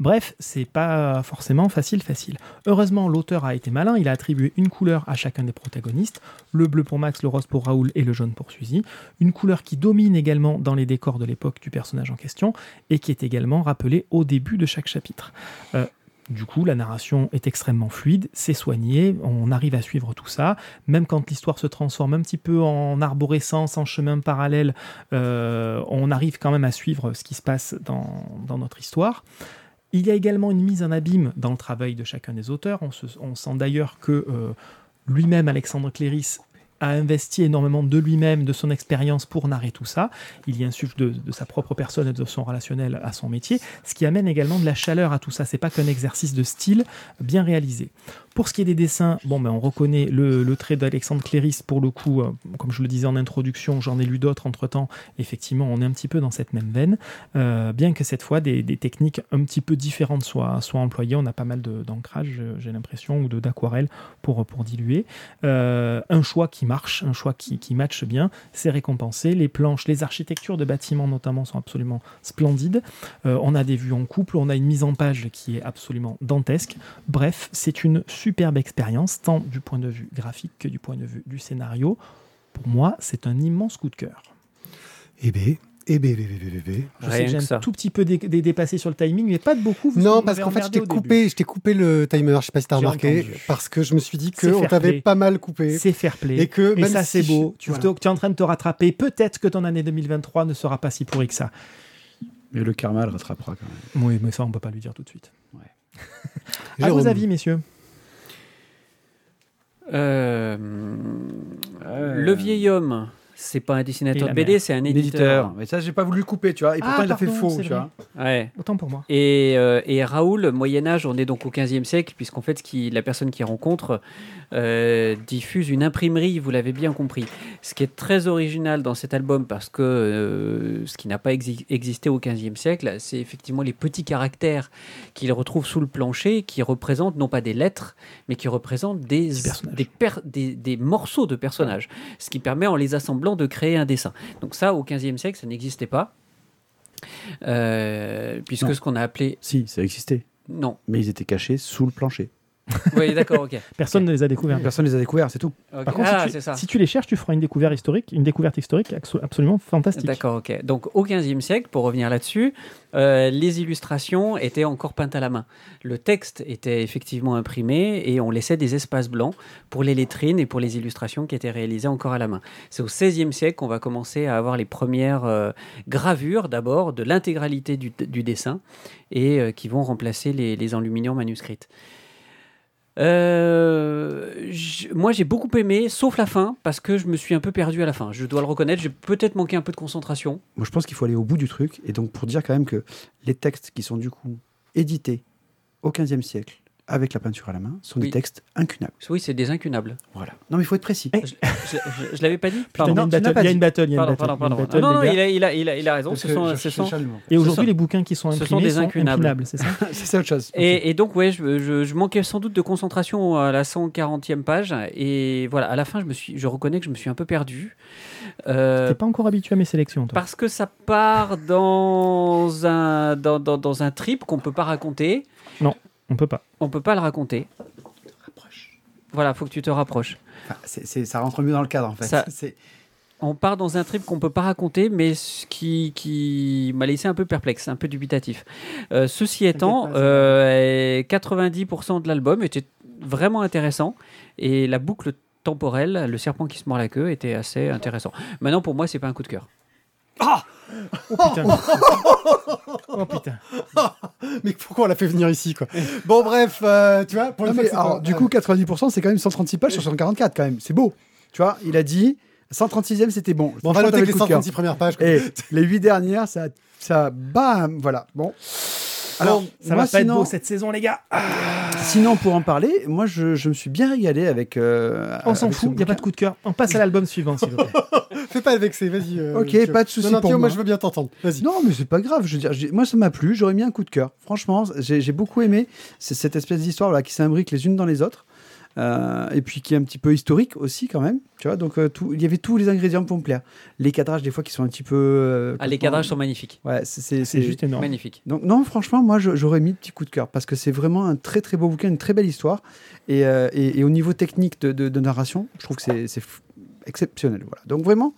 Bref, c'est pas forcément facile, facile. Heureusement, l'auteur a été malin, il a attribué une couleur à chacun des protagonistes, le bleu pour Max, le rose pour Raoul et le jaune pour Suzy, une couleur qui domine également dans les décors de l'époque du personnage en question et qui est également rappelée au début de chaque chapitre. Euh, du coup, la narration est extrêmement fluide, c'est soigné, on arrive à suivre tout ça. Même quand l'histoire se transforme un petit peu en arborescence, en chemin parallèle, euh, on arrive quand même à suivre ce qui se passe dans, dans notre histoire. Il y a également une mise en abîme dans le travail de chacun des auteurs. On, se- sent d'ailleurs que euh, lui-même, Alexandre Cléris, a investi énormément de lui-même, de son expérience pour narrer tout ça. Il y insuffle de, de sa propre personne et de son relationnel à son métier, ce qui amène également de la chaleur à tout ça. C'est pas qu'un exercice de style bien réalisé. Pour ce qui est des dessins, bon, ben, on reconnaît le, trait d'Alexandre Cléris pour le coup, euh, comme je le disais en introduction, j'en ai lu d'autres entre temps. Effectivement, on est un petit peu dans cette même veine, euh, bien que cette fois des, techniques un petit peu différentes soient, soient employées. On a pas mal d'ancrage, euh, j'ai l'impression, ou d'aquarelle pour, pour diluer. Un choix qui marche, un choix qui, qui matche bien, c'est récompensé. Les planches, les architectures de bâtiments notamment sont absolument splendides. On a des vues en couple, on a une mise en page qui est absolument dantesque. Bref, c'est une superbe expérience, tant du point de vue graphique que du point de vue du scénario. Pour moi, c'est un immense coup de cœur. Eh ben, eh ben, eh ben, eh ben, eh ben. Je sais que que j'ai un tout petit peu dé- dé- dépassé sur le timing, mais pas de beaucoup. vous Non, parce qu'en fait, je t'ai coupé, je t'ai coupé le timer. Je sais pas si t'as remarqué, entendu. parce que je me suis dit qu'on fair t'avait pas mal coupé. C'est fair play. Et que Et même ça, si c'est beau. je- Tu, voilà. tu es en train de te rattraper. Peut-être que ton année 2023 ne sera pas si pourrie que ça. Mais le karma le rattrapera quand même. Oui, mais ça, on peut pas lui dire tout de suite. À vos avis, messieurs Euh, Le vieil homme, c'est pas un dessinateur de BD, c'est un Éditeur. éditeur. Mais ça, j'ai pas voulu le couper, tu vois. Et Ah, pourtant, il a fait faux, tu vois. Ouais. Autant pour moi. Et, euh, et Raoul, Moyen Âge, on est donc au 15e siècle, puisqu'en fait, qui, la personne qui rencontre euh, diffuse une imprimerie, vous l'avez bien compris. Ce qui est très original dans cet album, parce que euh, ce qui n'a pas exi- existé au 15e siècle, c'est effectivement les petits caractères qu'il retrouve sous le plancher, qui représentent non pas des lettres, mais qui représentent des, Des personnages. des, per- des- des morceaux de personnages, ce qui permet en les assemblant de créer un dessin. Donc ça, au 15e siècle, ça n'existait pas. Euh, puisque Non. ce qu'on a appelé Si, ça existait. non. Mais ils étaient cachés sous le plancher. Oui, d'accord, ok. [laughs] Personne ne les a découverts. Personne les a découverts, c'est tout. Par contre, ah, si, tu, ça. si tu les cherches, tu feras une découverte historique, une découverte historique abso- absolument fantastique. D'accord, ok. Donc au XVe siècle, pour revenir là-dessus, euh, les illustrations étaient encore peintes à la main. Le texte était effectivement imprimé et on laissait des espaces blancs pour les lettrines et pour les illustrations qui étaient réalisées encore à la main. C'est au XVIe siècle qu'on va commencer à avoir les premières euh, gravures d'abord de l'intégralité du, du dessin et euh, qui vont remplacer les, les enluminures manuscrites. Euh, moi j'ai beaucoup aimé, sauf la fin, parce que je me suis un peu perdu à la fin. Je dois le reconnaître, j'ai peut-être manqué un peu de concentration. Moi, je pense qu'il faut aller au bout du truc. Et donc, pour dire quand même que les textes qui sont du coup édités au XVe siècle avec la peinture à la main sont Oui. des textes incunables. Oui, c'est des incunables. Voilà. Non, mais il faut être précis. Je, je- je l'avais pas dit Putain, il y a non, battle, pas il y a une battle, il y a une Pardon, battle, une battle, non, non, il a, il, a, il, a, il a raison. Ce sont, ce sont- Et aujourd'hui, les bouquins qui sont ce sont imprimés des sont incunables. incunables, c'est ça [laughs] c'est ça autre chose. Et, et donc, ouais, je, je- je manquais sans doute de concentration à la 140e page. Et voilà, à la fin, je, me suis, je reconnais que je me suis un peu perdu. Euh, T'es pas encore habitué à mes sélections, toi. parce que ça part dans un, dans, dans, dans un trip qu'on peut pas raconter. On peut pas. On peut pas le raconter. Voilà, faut que tu te rapproches. Enfin, c'est- c'est- ça rentre mieux dans le cadre, en fait. Ça- [laughs] C'est- On part dans un trip qu'on peut pas raconter, mais ce qui, qui m'a laissé un peu perplexe, un peu dubitatif. Euh, ceci étant, pas, c'est euh, 90% de l'album était vraiment intéressant et la boucle temporelle, le serpent qui se mord la queue, était assez intéressant. Maintenant, pour moi, c'est pas un coup de cœur. Oh putain. oh putain. [laughs] Mais pourquoi on l'a fait venir ici, quoi Bon, bref, euh, tu vois, pour Non, le fait, alors, du coup, 90%, c'est quand même 136 pages sur 144, quand même. C'est beau. Tu vois, il a dit 136e, c'était bon. Bon, on va noter que les le coup de cœur. 136 premières pages. quoi. Et les 8 dernières, ça, ça, bam, voilà. Bon. Alors, Ça moi, va pas sinon, être beau cette saison, les gars. sinon, pour en parler, moi, je, je me suis bien régalé avec. euh, On s'en fout, il n'y a pas de coup de cœur. On passe à l'album suivant, s'il vous plaît. [laughs] Fais pas le vexer, vas-y. euh, Ok, pas de souci Non, non, pour moi, moi. je veux bien t'entendre. Vas-y. Non, mais c'est pas grave. Je veux dire, moi, ça m'a plu. J'aurais mis un coup de cœur. Franchement, j'ai beaucoup aimé C'est cette espèce d'histoire là qui s'imbrique les unes dans les autres. Euh, et puis qui est un petit peu historique aussi quand même. Tu vois, donc euh, tout, il y avait tous les ingrédients pour me plaire. Les cadrages des fois qui sont un petit peu. euh, Ah, les cadrages sont magnifiques. Ouais, c'est- juste énorme. Magnifiques. donc non, franchement, moi j'aurais mis petit coup de cœur parce que c'est vraiment un très très beau bouquin, une très belle histoire. Et, euh, et- et au niveau technique de, de- de narration, je trouve que c'est- exceptionnel. Voilà. Donc vraiment,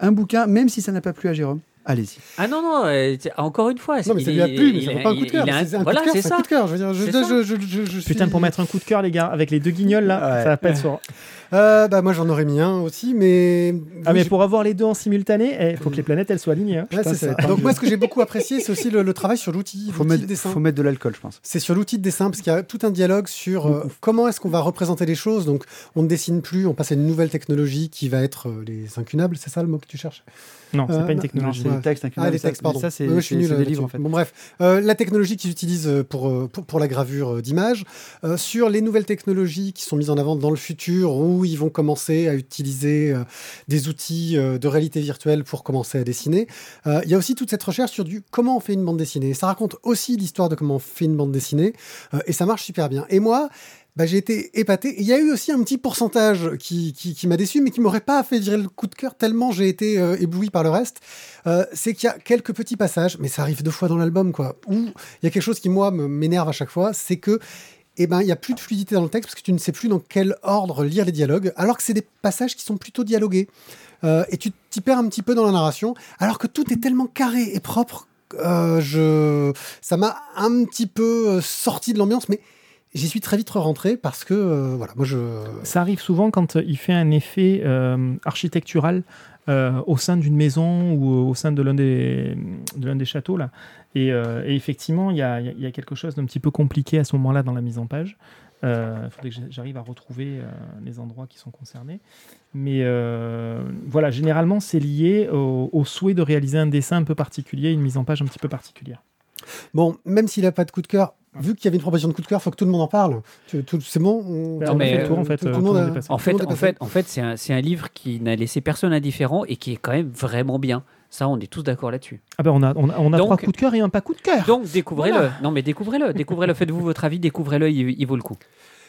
un bouquin, même si ça n'a pas plu à Jérôme, allez-y. Ah non, non, euh, encore une fois. Non, mais il ça lui a plu, mais il ça vaut pas un coup de il- cœur. il un- Voilà, de cœur, c'est c'est un ça. coup de cœur. Je veux dire, je, C'est je, ça. je, je, je- je Putain, suis- pour mettre un coup de cœur, les gars, avec les deux guignols là, Ouais. ça va pas être fort. Euh, bah, moi, j'en aurais mis un aussi, mais. Ah, mais pour avoir les deux en simultané, il faut que les planètes elles soient alignées. hein. Ouais, Putain, c'est ça ça. Donc moi, ce que j'ai beaucoup apprécié, c'est aussi le, le travail sur l'outil, dessin. faut mettre de l'alcool, je pense. C'est sur l'outil de dessin, parce qu'il y a tout un dialogue sur euh, comment est-ce qu'on va représenter les choses. Donc, on ne dessine plus, on passe à une nouvelle technologie qui va être les incunables, c'est ça le mot que tu cherches? Non, c'est Euh, pas une technologie. c'est ouais. des textes Ah, ça- textes, pardon. Ça, c'est des là-dessus. livres, en fait. Bon, bref, Euh, la technologie qu'ils utilisent euh, pour, euh, pour, pour la gravure euh, d'images, euh, sur les nouvelles technologies qui sont mises en avant dans le futur, où ils vont commencer à utiliser euh, des outils euh, de réalité virtuelle pour commencer à dessiner. Euh, Il y a aussi toute cette recherche sur du comment on fait une bande dessinée. Ça raconte aussi l'histoire de comment on fait une bande dessinée, euh, et ça marche super bien. Et moi, bah, j'ai été épaté. Il y a eu aussi un petit pourcentage qui, qui, m'a déçu, mais qui m'aurait pas fait virer le coup de cœur tellement j'ai été euh, ébloui par le reste. Euh, c'est qu'il y a quelques petits passages, mais ça arrive deux fois dans l'album, quoi, où il y a quelque chose qui, moi, m'énerve à chaque fois, c'est que eh ben, il y a plus de fluidité dans le texte parce que tu ne sais plus dans quel ordre lire les dialogues, alors que c'est des passages qui sont plutôt dialogués. Euh, et tu t'y perds un petit peu dans la narration, alors que tout est tellement carré et propre. je... Ça m'a un petit peu sorti de l'ambiance, mais j'y suis très vite rentré parce que, euh, voilà, moi je. Ça arrive souvent quand il fait un effet euh, architectural euh, au sein d'une maison ou au sein de l'un des, de l'un des châteaux. Là. Et, effectivement, il y a, y a- quelque chose d'un petit peu compliqué à ce moment-là dans la mise en page. Il faudrait que j'a- j'arrive à retrouver les endroits qui sont concernés. Mais voilà, généralement, c'est lié au souhait de réaliser un dessin un peu particulier, une mise en page un petit peu particulière. Bon, même s'il n'a pas de coup de cœur, vu qu'il y avait une proposition de coup de cœur, faut que tout le monde en parle. C'est bon on- Ben, on a tout- fait en fait, tout euh, le tout monde le a- monde. En fait, en fait, en fait, c'est un, livre qui n'a laissé personne indifférent et qui est quand même vraiment bien. Ça, on est tous d'accord là-dessus. Ah ben on a, on a, on a Donc- trois coups de cœur et un pas coup de cœur. Donc découvrez-le. Non mais découvrez-le. Découvrez-le. Faites-vous votre avis. Découvrez-le. Il, il vaut le coup.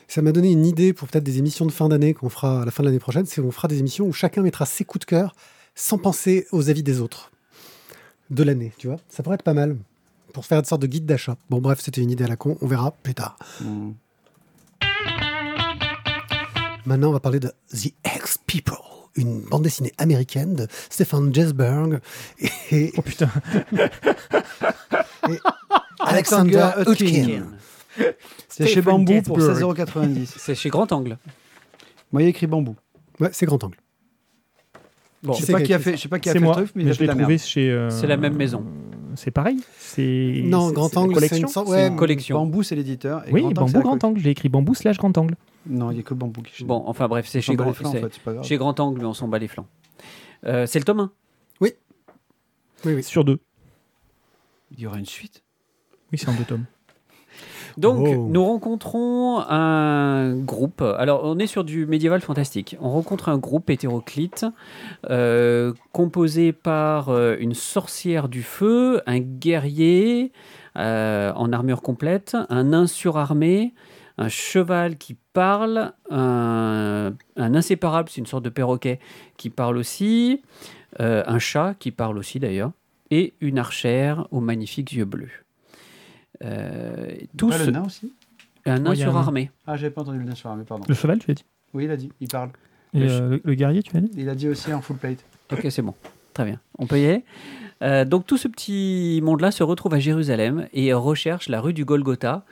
Ça m'a donné une idée pour peut-être des émissions de fin d'année qu'on fera à la fin de l'année prochaine. C'est on fera des émissions où chacun mettra ses coups de cœur sans penser aux avis des autres de l'année. Tu vois, ça pourrait être pas mal pour faire une sorte de guide d'achat. Bon, bref, c'était une idée à la con. On verra plus tard. Mm. Maintenant, on va parler de The X People, une bande dessinée américaine de Stefan Jesberg et Oh putain. Alexander Hutkin. C'est chez Bambou pour Gansberg. [laughs] 16,90€. C'est chez Grand Angle. Moi, il y a écrit Bambou. Ouais, c'est grand angle. Bon, Je sais pas qui a fait je sais pas qui a C'est fait moi, le truc, mais, mais je l'ai trouvé merde. chez. euh, C'est la même maison. C'est pareil. C'est. Non, grand angle, c'est une sorte. C'est Ouais, une collection. Bambou, c'est l'éditeur. et Oui, Grand Angle, c'est bambou la grand angle. J'ai écrit bambou slash grand angle. Non, il y a que bambou qui Bon, enfin bref, c'est chez Grand, en c'est- fait, c'est pas grave. chez Grand Angle, mais on s'en bat les flancs. Euh, c'est le tome 1. Oui, oui. Sur deux. Il y aura une suite? Oui, c'est en deux tomes. Donc, Oh. nous rencontrons un groupe. Alors, on est sur du médiéval fantastique. On rencontre un groupe hétéroclite euh, composé par euh, une sorcière du feu, un guerrier euh, en armure complète, un nain surarmé, un cheval qui parle, un, un inséparable, c'est une sorte de perroquet qui parle aussi, un chat qui parle aussi d'ailleurs, et une archère aux magnifiques yeux bleus. Euh, tous Pas le nain aussi un nain un surarmé. Ah, j'avais pas entendu le nain sur mais pardon. Le cheval, tu as dit Oui, il a dit, il parle. Et Le euh, le, le guerrier, tu as dit Il a dit aussi en full plate. Ok, c'est bon. Très bien. On peut y aller. Euh, donc tout ce petit monde-là se retrouve à Jérusalem et recherche la rue du Golgotha.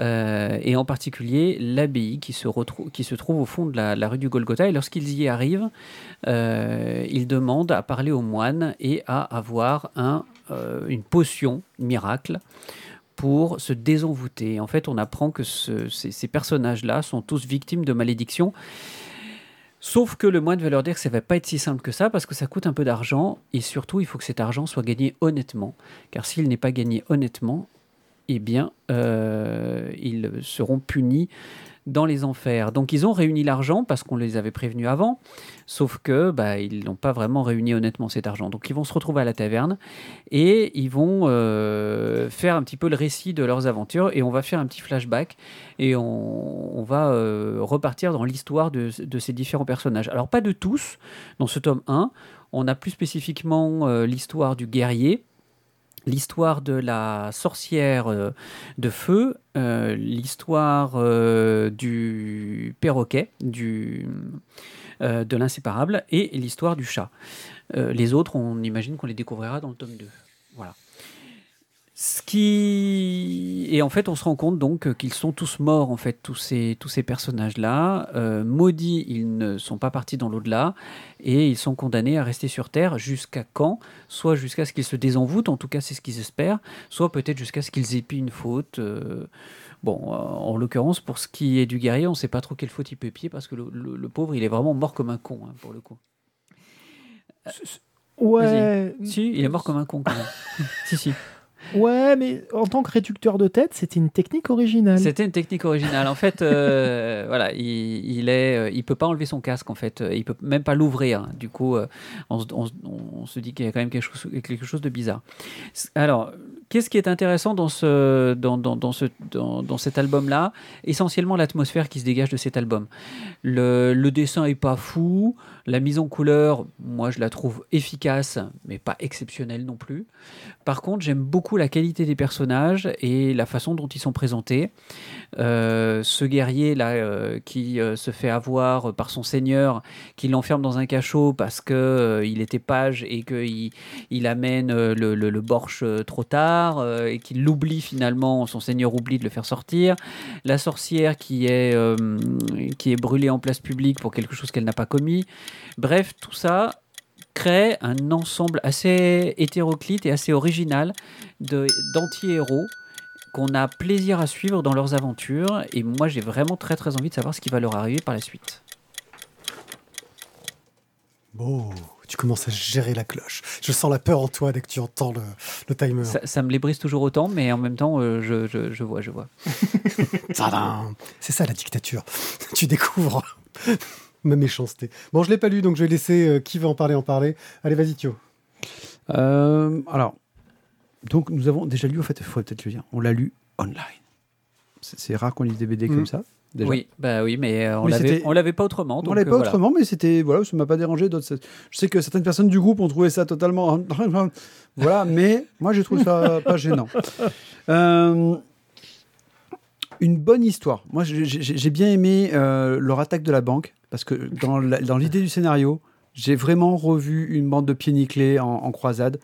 euh, et en particulier l'abbaye qui, se retrou- qui se trouve au fond de la, la rue du Golgotha. Et lorsqu'ils y arrivent, euh, ils demandent à parler aux moines et à avoir un, euh, une potion miracle pour se désenvoûter. En fait, on apprend que ce- ces, ces personnages-là sont tous victimes de malédictions. Sauf que le moine va leur dire que ça va pas être si simple que ça parce que ça coûte un peu d'argent et surtout il faut que cet argent soit gagné honnêtement. Car s'il n'est pas gagné honnêtement, eh bien, euh, ils seront punis dans les enfers. Donc ils ont réuni l'argent parce qu'on les avait prévenus avant, sauf que bah, ils n'ont pas vraiment réuni honnêtement cet argent. Donc ils vont se retrouver à la taverne et ils vont euh, faire un petit peu le récit de leurs aventures et on va faire un petit flashback et on, va euh, repartir dans l'histoire de, de ces différents personnages. Alors pas de tous, dans ce tome 1, on a plus spécifiquement euh, l'histoire du guerrier, l'histoire de la sorcière euh, de feu, euh, l'histoire euh, du perroquet, de l'inséparable, et l'histoire du chat. Les autres, on imagine qu'on les découvrira dans le tome 2. Voilà. Ce qui et en fait, on se rend compte donc qu'ils sont tous morts en fait tous ces tous ces personnages-là Euh, maudits. Ils ne sont pas partis dans l'au-delà et ils sont condamnés à rester sur Terre jusqu'à quand? Soit jusqu'à ce qu'ils se désenvoûtent, en tout cas c'est ce qu'ils espèrent, soit peut-être jusqu'à ce qu'ils épient une faute. euh, Bon, euh, en l'occurrence, pour ce qui est du guerrier, on ne sait pas trop quelle faute il peut épier parce que le, le- le pauvre, il est vraiment mort comme un con hein, pour le coup. Ouais, Si, il est mort comme un con quand même. [laughs] si, si. Ouais, mais en tant que réducteur de tête, c'était une technique originale. C'était une technique originale. En fait, euh, voilà, il, il est, euh, il peut pas enlever son casque. En fait, Euh, il peut même pas l'ouvrir. Du coup, on, on se- dit qu'il y a quand même quelque chose, quelque chose de bizarre. Alors, qu'est-ce qui est intéressant dans ce, dans, dans, ce, dans, dans cet album-là? Essentiellement l'atmosphère qui se dégage de cet album. Le, dessin est pas fou. La mise en couleur, moi, je la trouve efficace, mais pas exceptionnelle non plus. Par contre, j'aime beaucoup la qualité des personnages et la façon dont ils sont présentés. Euh, ce guerrier là euh, qui euh, se fait avoir par son seigneur, qui l'enferme dans un cachot parce que il était page et qu'il il amène le, le, trop tard euh, et qu'il l'oublie finalement, son seigneur oublie de le faire sortir. La sorcière qui est, euh, qui est brûlée en place publique pour quelque chose qu'elle n'a pas commis. Bref, tout ça crée un ensemble assez hétéroclite et assez original d'anti-héros qu'on a plaisir à suivre dans leurs aventures. Et moi, j'ai vraiment très très envie de savoir ce qui va leur arriver par la suite. Bon, tu commences à gérer la cloche. Je sens la peur en toi dès que tu entends le, le timer. Ça, ça me les brise toujours autant, mais en même temps, euh, je, je- je vois, je vois. [laughs] Tadam C'est ça la dictature. [laughs] tu découvres [laughs] ma méchanceté. Bon, je l'ai pas lu, donc je vais laisser euh, qui veut en parler en parler. Allez, vas-y, Thio. Euh, alors, donc nous avons déjà lu, en fait, il faudrait peut-être le dire, on l'a lu online. C'est c'est rare qu'on lise des BD Mm. comme ça. Déjà. Oui, bah oui, mais euh, on Oui, l'avait, on pas autrement. On donc, l'avait euh, pas voilà. autrement, mais c'était voilà, ça m'a pas dérangé. D'autres, je sais que certaines personnes du groupe ont trouvé ça totalement, [laughs] voilà, mais moi j'ai trouvé ça pas gênant. [laughs] Euh, une bonne histoire. Moi j'ai- bien aimé euh, leur attaque de la banque parce que dans l'idée du scénario, j'ai vraiment revu une bande de pieds nickelés en, en croisade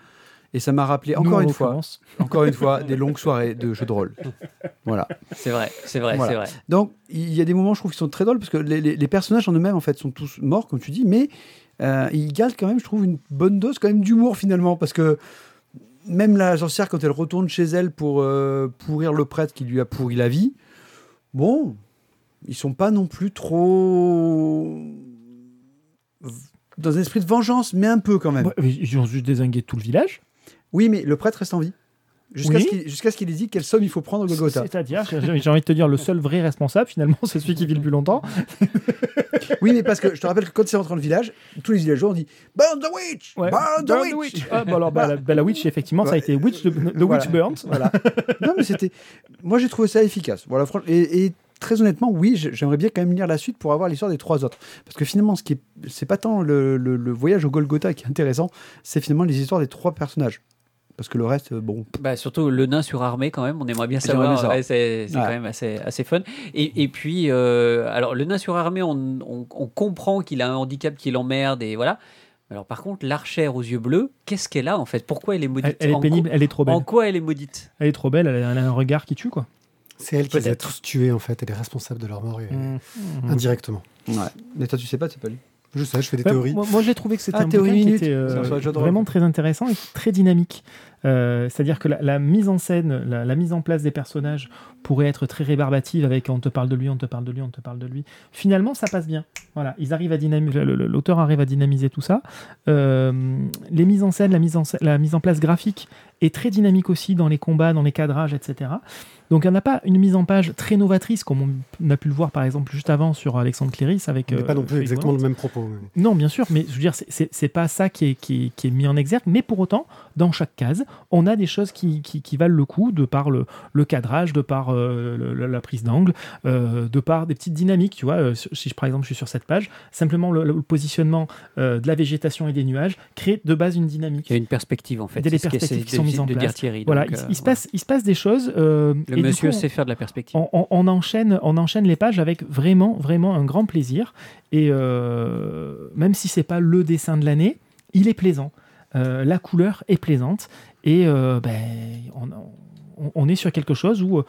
et ça m'a rappelé encore en une fois, encore une fois, des longues soirées de jeux de rôle. Voilà. C'est vrai, c'est vrai, Voilà. c'est vrai. Donc, il y a des moments, je trouve, qui sont très drôles parce que les, les- les personnages en eux-mêmes, en fait, sont tous morts, comme tu dis, mais euh, ils gardent quand même, je trouve, une bonne dose quand même d'humour finalement parce que même la sorcière, quand elle retourne chez elle pour euh, pourrir le prêtre qui lui a pourri la vie, bon, ils sont pas non plus trop dans un esprit de vengeance, mais un peu quand même. Ils ont juste désingué tout le village. Oui, mais le prêtre reste en vie. Jusqu'à Oui. ce qu'il qu'il ait dit quelle somme il faut prendre au Golgotha. C'est-à-dire, j'ai envie de te dire, le seul vrai responsable, finalement, c'est celui qui vit le plus longtemps. [laughs] Oui, mais parce que je te rappelle que quand c'est rentré dans le village, tous les villageois ont dit Burn the witch Ouais. Burn the witch, Ah, bah alors, bah, la, bah, la witch, effectivement, ça a été witch, the, the Voilà. witch burnt. Voilà. non, mais c'était. Moi, j'ai trouvé ça efficace. Voilà. Et, et très honnêtement, oui, j'ai- j'aimerais bien quand même lire la suite pour avoir l'histoire des trois autres. Parce que finalement, ce qui est, c'est pas tant le, le- le voyage au Golgotha qui est intéressant, c'est finalement les histoires des trois personnages. Parce que le reste, euh, bon. Bah, surtout le nain surarmé quand même, on aimerait bien savoir. ouais, c'est c'est Ouais. quand même assez, assez fun. Et, et puis, euh, alors le nain surarmé, on, on, on comprend qu'il a un handicap qui l'emmerde et voilà. Alors par contre, l'archère aux yeux bleus, qu'est-ce qu'elle a en fait? Pourquoi elle est maudite Elle, elle est pénible, elle est trop belle. En quoi elle est maudite? Elle est trop belle, elle a, elle a un regard qui tue, quoi. C'est elle qui les a tous tués, en fait. Elle est responsable de leur mort Mhm. indirectement. Ouais. Mais toi, tu sais pas, tu sais pas lu. Je sais, je fais des théories. Moi, moi, j'ai trouvé que c'était Ah, un théorie qui était euh, vraiment très intéressant et très dynamique. Euh, C'est-à-dire que la, la mise en scène, la, la mise en place des personnages pourrait être très rébarbative avec on te parle de lui, on te parle de lui, on te parle de lui. Finalement, ça passe bien. Voilà, ils arrivent à dynamiser, l'auteur arrive à dynamiser tout ça. Euh, les mises en scène, la mise en, scè- la mise en place graphique est très dynamique aussi dans les combats, dans les cadrages, etc. Donc il n'y en a pas une mise en page très novatrice comme on a pu le voir par exemple juste avant sur Alexandre Cléris avec. N'est euh, pas non plus exactement le même propos. Non, bien sûr, mais je veux dire, c'est- c'est c'est pas ça qui est, qui, est, qui est mis en exergue, mais pour autant, dans chaque case, on a des choses qui, qui, qui valent le coup, de par le, le cadrage, de par euh, le- la prise d'angle, euh, de par des petites dynamiques, tu vois. euh, si je, par exemple je suis sur cette page, simplement le, le positionnement euh, de la végétation et des nuages crée de base une dynamique. Il y a une perspective en fait. Il y a des perspectives qui sont mises en place. Thierry. Voilà, donc, il, euh, il se passe, il se passe des choses. euh, Le et monsieur coup, sait faire de la perspective. on, on- on enchaîne, on enchaîne les pages avec vraiment, vraiment un grand plaisir. Et euh, même si c'est pas le dessin de l'année, il est plaisant. Euh, la couleur est plaisante. Et euh, ben, on, est sur quelque chose où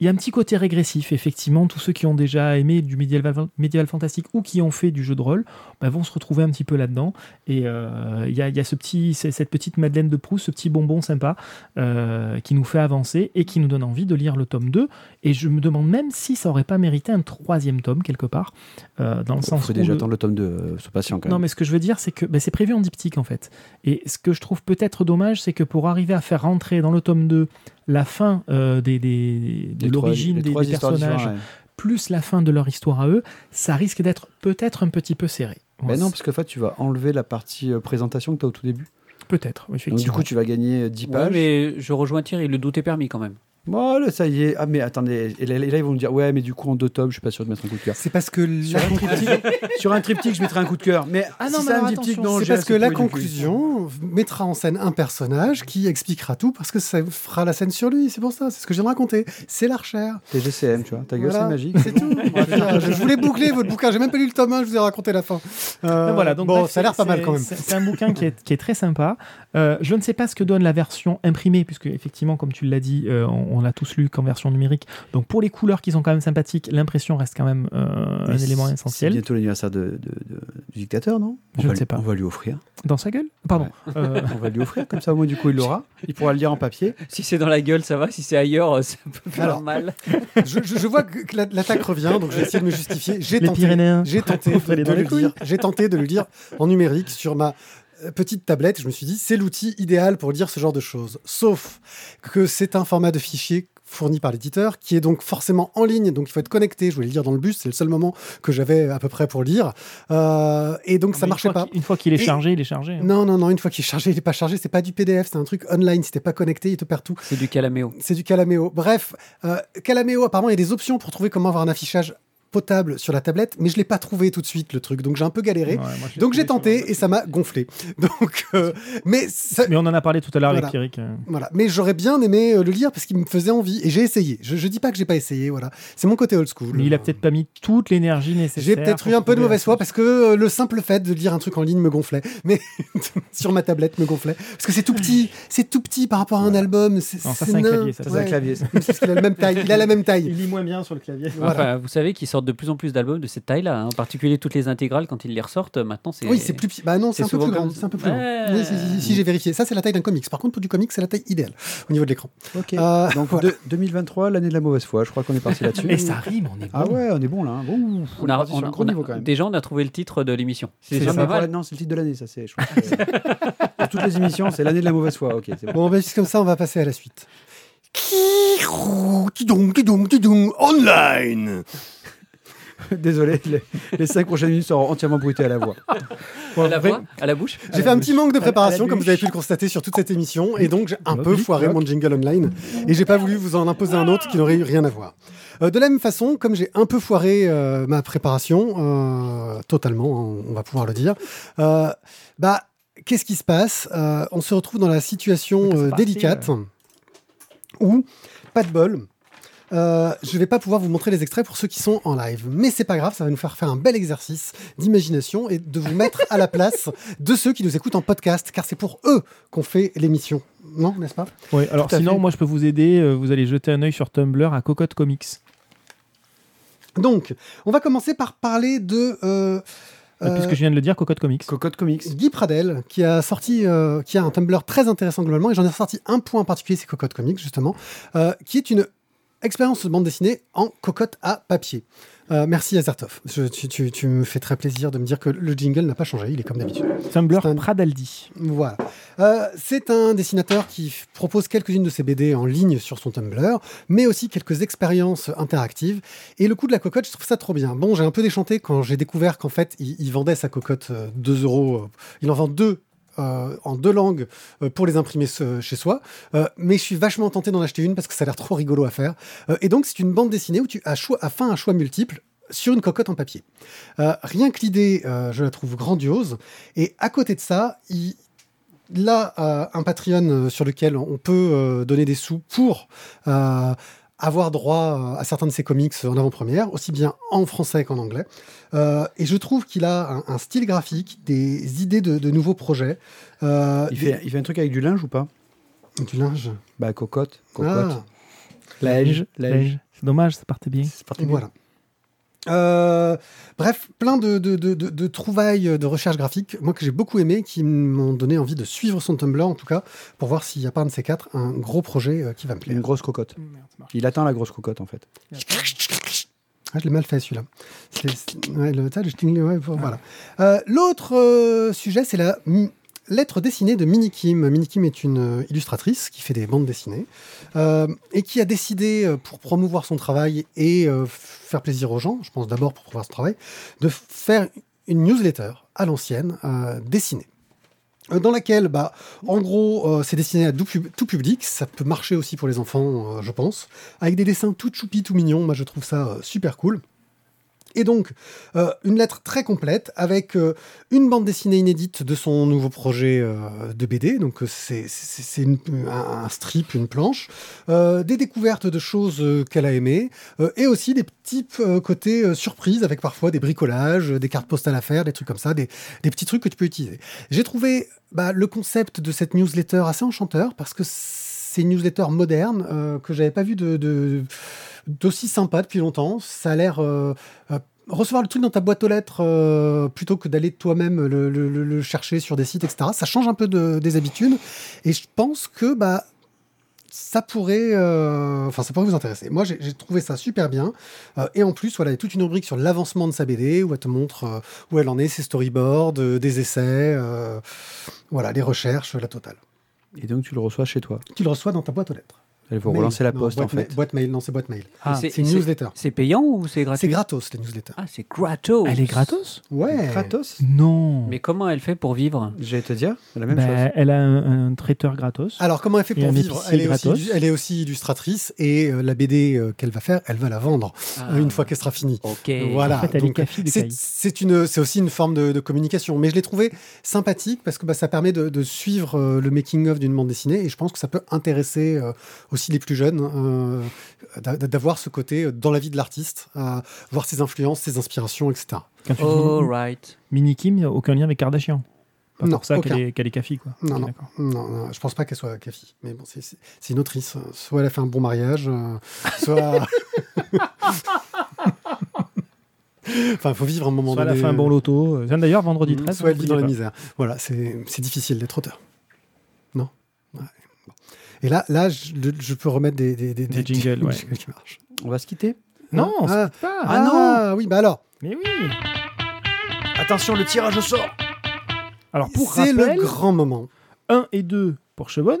il y a un petit côté régressif. Effectivement, tous ceux qui ont déjà aimé du médiéval, médiéval fantastique ou qui ont fait du jeu de rôle ben, vont se retrouver un petit peu là-dedans. Et euh, il y, a, il y a ce petit, c'est- cette petite Madeleine de Proust, ce petit bonbon sympa euh, qui nous fait avancer et qui nous donne envie de lire le tome 2. Et je me demande même si ça aurait pas mérité un troisième tome quelque part, euh, dans le Il sens faut où déjà le- attendre le tome 2, euh, sois patient quand non, même. mais ce que je veux dire, c'est que ben, c'est prévu en diptyque en fait. Et ce que je trouve peut-être dommage, c'est que pour arriver à faire rentrer dans le tome 2 la fin euh, des, des- de l'origine des, personnages, ouais. plus la fin de leur histoire à eux, ça risque d'être peut-être un petit peu serré. Ben non, parce que en fait, tu vas enlever la partie euh, présentation que tu as au tout début. Peut-être, Donc, effectivement. du coup, tu vas gagner euh, 10 Ouais, pages. mais je rejoins Thierry, le doute est permis quand même. Bon, là, ça y est. Ah, mais attendez. Et là, et là, ils vont me dire Ouais, mais du coup, en deux tomes, je suis pas sûr de mettre un coup de cœur. C'est parce que Sur la un, triptyque, [laughs] sur un triptyque, je mettrai un coup de cœur. Mais Ah si non, mais c'est un diptyque, attention, non, C'est parce que la conclusion mettra en scène un personnage qui expliquera tout parce que ça fera la scène sur lui. C'est pour ça, c'est ce que je viens de raconter. C'est l'archère. T'es GCM, tu vois. Ta gueule, Voilà. c'est magique. C'est tout. [laughs] Voilà, je voulais boucler votre bouquin. J'ai même pas lu le tome 1, je vous ai raconté la fin. Euh, voilà, donc bon, bref, ça a l'air pas mal quand même. C'est c'est un bouquin qui est, qui est très sympa. Euh, je ne sais pas ce que donne la version imprimée, puisque effectivement, comme tu l'as dit, euh, on, on l'a tous lu qu'en version numérique. Donc pour les couleurs qui sont quand même sympathiques, l'impression reste quand même euh, un élément essentiel. C'est bientôt l'anniversaire de, de- de- du dictateur, non? Je va ne sais pas. On va lui offrir. Dans sa gueule? Pardon. Euh, [laughs] On va lui offrir, comme ça, au moins, du coup, il l'aura. Il pourra le lire en papier. [laughs] Si c'est dans la gueule, ça va. Si c'est ailleurs, euh, ça peut faire Alors, mal. [laughs] Je, je- je vois que que la- l'attaque revient, donc je vais essayer de me justifier. J'ai les tenté, Pyrénéens. j'ai tenté de, le lire. J'ai tenté de le lire en numérique sur ma petite tablette. Je me suis dit, c'est l'outil idéal pour lire ce genre de choses. Sauf que c'est un format de fichier fourni par l'éditeur, qui est donc forcément en ligne, donc il faut être connecté. Je voulais le lire dans le bus, c'est le seul moment que j'avais à peu près pour lire. Euh, et donc ça Mais marchait pas. Une fois qu'il est Et- chargé, il est chargé. hein. Non, non, non, une fois qu'il est chargé, il n'est pas chargé, c'est pas du PDF, c'est un truc online, si t'es pas connecté, il te perd tout. C'est du calaméo. C'est du Calaméo. Bref, euh, Calaméo, apparemment, il y a des options pour trouver comment avoir un affichage potable sur la tablette, mais je l'ai pas trouvé tout de suite le truc, donc j'ai un peu galéré. Ouais, donc j'ai tenté et ça m'a gonflé. [laughs] Donc, euh, mais ça- Mais on en a parlé tout à l'heure Voilà. avec Pierrick. euh. voilà. Mais j'aurais bien aimé euh, le lire parce qu'il me faisait envie et j'ai essayé. Je, je dis pas que j'ai pas essayé, voilà. C'est mon côté old school. Mais il a peut-être pas mis toute l'énergie nécessaire. J'ai peut-être eu un peu de mauvaise foi parce que euh, le simple fait de lire un truc en ligne me gonflait, mais [laughs] sur ma tablette me gonflait parce que c'est tout petit, c'est tout petit par rapport à un album. C'est Non, ça, c'est c'est un clavier, ça, c'est un Ouais. clavier. ça. C'est parce qu'il a la même taille. Il a la même taille. Il lit moins bien sur le clavier. Voilà. Enfin, vous savez qu'ils sortent de plus en plus d'albums de cette taille-là. hein. En particulier toutes les intégrales, quand ils les ressortent, maintenant c'est. Oui, c'est plus petit. Bah non, c'est un peu plus grand. C'est un peu plus grand. Oui, si, si, si, j'ai vérifié. Ça, c'est la taille d'un comics. Par contre, pour du comics, c'est la taille idéale au niveau de l'écran. Ok. Euh, Donc, [laughs] voilà. de- 2023, l'année de la mauvaise foi. Je crois qu'on est parti là-dessus. [laughs] Et ça rime, on est bon. Ah ouais, on est bon là. hein. Bon, On a, on a- on niveau quand même. déjà, on a trouvé le titre de l'émission. C'est pas mal. non, c'est le titre de l'année, ça c'est. je crois que c'est- Pour toutes les émissions, c'est l'année de la mauvaise foi. Ok, bon. Ben, c'est comme ça, on va passer à la suite. Online. [laughs] Désolé, les, les cinq prochaines minutes seront entièrement bruitées à la voix. à la voix, à la bouche. J'ai fait un petit manque de préparation, comme vous avez pu le constater sur toute cette émission, et donc j'ai un peu foiré mon jingle online, et j'ai pas voulu vous en imposer un autre qui n'aurait eu rien à voir. Euh, de la même façon, comme j'ai un peu foiré euh, ma préparation, euh, totalement, hein, on va pouvoir le dire, euh, bah, qu'est-ce qui se passe Euh, On se retrouve dans la situation euh, délicate où, pas de bol, euh, je vais pas pouvoir vous montrer les extraits pour ceux qui sont en live, mais c'est pas grave, ça va nous faire faire un bel exercice d'imagination et de vous mettre à la place de ceux qui nous écoutent en podcast, car c'est pour eux qu'on fait l'émission, non, n'est-ce pas? Oui, alors sinon, fait. moi je peux vous aider. euh, Vous allez jeter un œil sur Tumblr à Cocotte Comics. Donc, on va commencer par parler de euh, Euh, Puisque je viens de le dire, Cocotte Comics. Cocotte Comics. Guy Pradel, qui a sorti, euh, qui a un Tumblr très intéressant globalement, et j'en ai ressorti un point en particulier, c'est Cocotte Comics justement, euh, qui est une expérience de bande dessinée en cocotte à papier. Euh, merci Azertov. Je- tu, tu- tu me fais très plaisir de me dire que le jingle n'a pas changé, il est comme d'habitude. Tumblr un- Pradaldi. Voilà. Euh, c'est un dessinateur qui propose quelques-unes de ses BD en ligne sur son Tumblr, mais aussi quelques expériences interactives. Et le coup de la cocotte, je trouve ça trop bien. Bon, j'ai un peu déchanté quand j'ai découvert qu'en fait, il, il vendait sa cocotte euh, 2 euros. euh, Il en vend deux. Euh, en deux langues euh, pour les imprimer chez soi, Euh, mais je suis vachement tenté d'en acheter une parce que ça a l'air trop rigolo à faire. Et donc c'est une bande dessinée où tu as choix, à fin un choix multiple sur une cocotte en papier. Rien que l'idée, je la trouve grandiose. Et à côté de ça, il, là un Patreon sur lequel on peut donner des sous pour avoir droit euh, à certains de ses comics en avant-première, aussi bien en français qu'en anglais. Euh, et je trouve qu'il a un, un style graphique, des idées de, de nouveaux projets. euh, Il fait, il fait un truc avec du linge ou pas? Du linge. Bah, cocotte. Cocotte. Ah, Lège. Lège. Lège. C'est dommage, ça partait bien. C'est parti bien. voilà. Euh, bref, plein de, de- de- de- de trouvailles de recherche graphique, moi que j'ai beaucoup aimé, qui m'ont donné envie de suivre son Tumblr en tout cas, pour voir s'il n'y a pas un de ces quatre, un gros projet euh, qui va me plaire. Une grosse cocotte. Il atteint la grosse cocotte en fait. Ah, je l'ai mal fait celui-là. C'est- c'est- ouais, le, ça, le sting- ouais, voilà. Euh, L'autre euh, sujet, c'est la lettre dessinée de Minnie Kim. Minnie Kim est une euh, illustratrice qui fait des bandes dessinées euh, et qui a décidé, euh, pour promouvoir son travail et faire plaisir aux gens, je pense d'abord pour promouvoir son travail, de faire une newsletter à l'ancienne dessinée. Dans laquelle, bah, en gros, c'est destiné à tout, pub- tout public. Ça peut marcher aussi pour les enfants, je pense. Avec des dessins tout choupis, tout mignons. Moi, je trouve ça super cool. Et donc, euh, une lettre très complète avec euh, une bande dessinée inédite de son nouveau projet euh, de BD. Donc, c'est un, strip, une planche. Des découvertes de choses qu'elle a aimées. et aussi des petits côtés surprises avec parfois des bricolages, des cartes postales à faire, des trucs comme ça, des, des petits trucs que tu peux utiliser. J'ai trouvé bah, le concept de cette newsletter assez enchanteur parce que c'est une newsletter moderne euh, que j'avais pas vu de, d'aussi sympa depuis longtemps. Ça a l'air euh, euh, recevoir le truc dans ta boîte aux lettres euh, plutôt que d'aller toi-même le, chercher sur des sites, etc. Ça change un peu de- des habitudes et je pense que bah ça pourrait, euh, enfin, ça pourrait vous intéresser. Moi, j'ai trouvé ça super bien. Et en plus, voilà, il y a toute une rubrique sur l'avancement de sa BD où elle te montre où elle en est, ses storyboards, des essais, voilà, les recherches, la totale. Et donc tu le reçois chez toi. Tu le reçois dans ta boîte aux lettres. Il faut Mail. relancer la Non, poste boîte en fait. boîte mail, non, c'est boîte mail. Ah, C'est une newsletter. C'est payant ou c'est gratuit? C'est gratos, les newsletters. Ah, c'est gratos. Elle est gratos? Ouais. Gratos? Non. Mais comment elle fait pour vivre? J'allais te dire, la même Bah, chose. Elle a un, un traiteur gratos. Alors, comment elle fait pour vivre? elle est, aussi, gratos. elle est aussi illustratrice et euh, la BD euh, qu'elle va faire, elle va la vendre Ah. euh, une fois qu'elle sera finie. Ok. Voilà. En fait, c'est, aussi une forme de, de communication. Mais je l'ai trouvé sympathique parce que bah, ça permet de, de suivre euh, le making-of d'une bande dessinée et je pense que ça peut intéresser euh, aussi les plus jeunes euh, d'a- d'avoir ce côté euh, dans la vie de l'artiste, à voir ses influences, ses inspirations, etc. Quand tu dis All right. Mini Kim, aucun lien avec Kardashian? Pas Non, pour ça qu'elle est, café, quoi. Non, non. d'accord. Non, non, je pense pas qu'elle soit Kafi. Mais bon, c'est, une autrice. Soit elle a fait un bon mariage, euh, soit. [laughs] enfin, il faut vivre un moment Soit elle a donné. fait un bon loto. D'ailleurs, vendredi Mm, 13. Soit elle vit n'oubliez dans la misère. Voilà, c'est, difficile d'être auteur. Non? Et là, là je, je peux remettre des, des, des, Des jingles, ouais. qui marchent. On va se quitter Non, on se Ah. quitte pas. Ah, oui, bah alors, Mais oui. Attention, le tirage au sort Alors, pour c'est le grand moment. 1 et 2 pour Chebonne,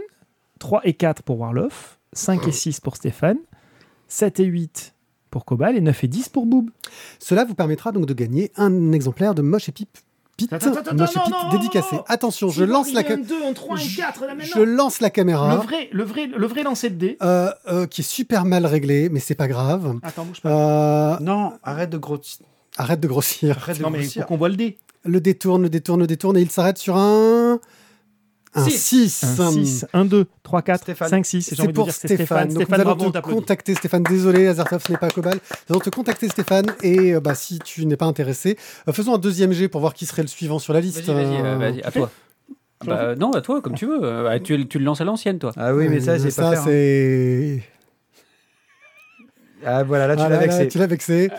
3 et 4 pour Warloff, 5 et 6 pour Stéphane, 7 et 8 pour Cobal et 9 et 10 pour Boob. Cela vous permettra donc de gagner un exemplaire de Moche et Pipe. Pete, Attends, attends, non, Pete dédicacé. Attention, je lance la, ca- 2, un 3, Je- 4, là je lance la caméra. Le vrai, le, vrai, le vrai lancer de dés. euh, euh, qui est super mal réglé, mais c'est pas grave. Attends, bouge pas. Euh, Non, arrête de grossir. arrête de grossir. Arrête de non, mais il faut grossir. qu'on voit le dé. Le détourne, le détourne, le détourne, et il s'arrête sur un. Un Six. 6. Un 6, 1, 2, 3, 4, Stéphane. 5, 6. C'est pour Stéphane. Donc Stéphane, nous allons bravo, te contacter Stéphane. Désolé, Azertov, ce n'est pas Cobal. Nous allons te contacter Stéphane et euh, bah, si tu n'es pas intéressé, euh, faisons un deuxième G pour voir qui serait le suivant sur la liste. Vas-y, vas-y, Euh, euh, vas-y, à toi. Bah, non, à toi, comme tu veux. Euh, bah, tu, tu le lances à l'ancienne, toi. Ah oui, mais ça, euh, c'est pas hein. c'est. Ah voilà, là tu Ah, l'as vexé. Tu l'as vexé.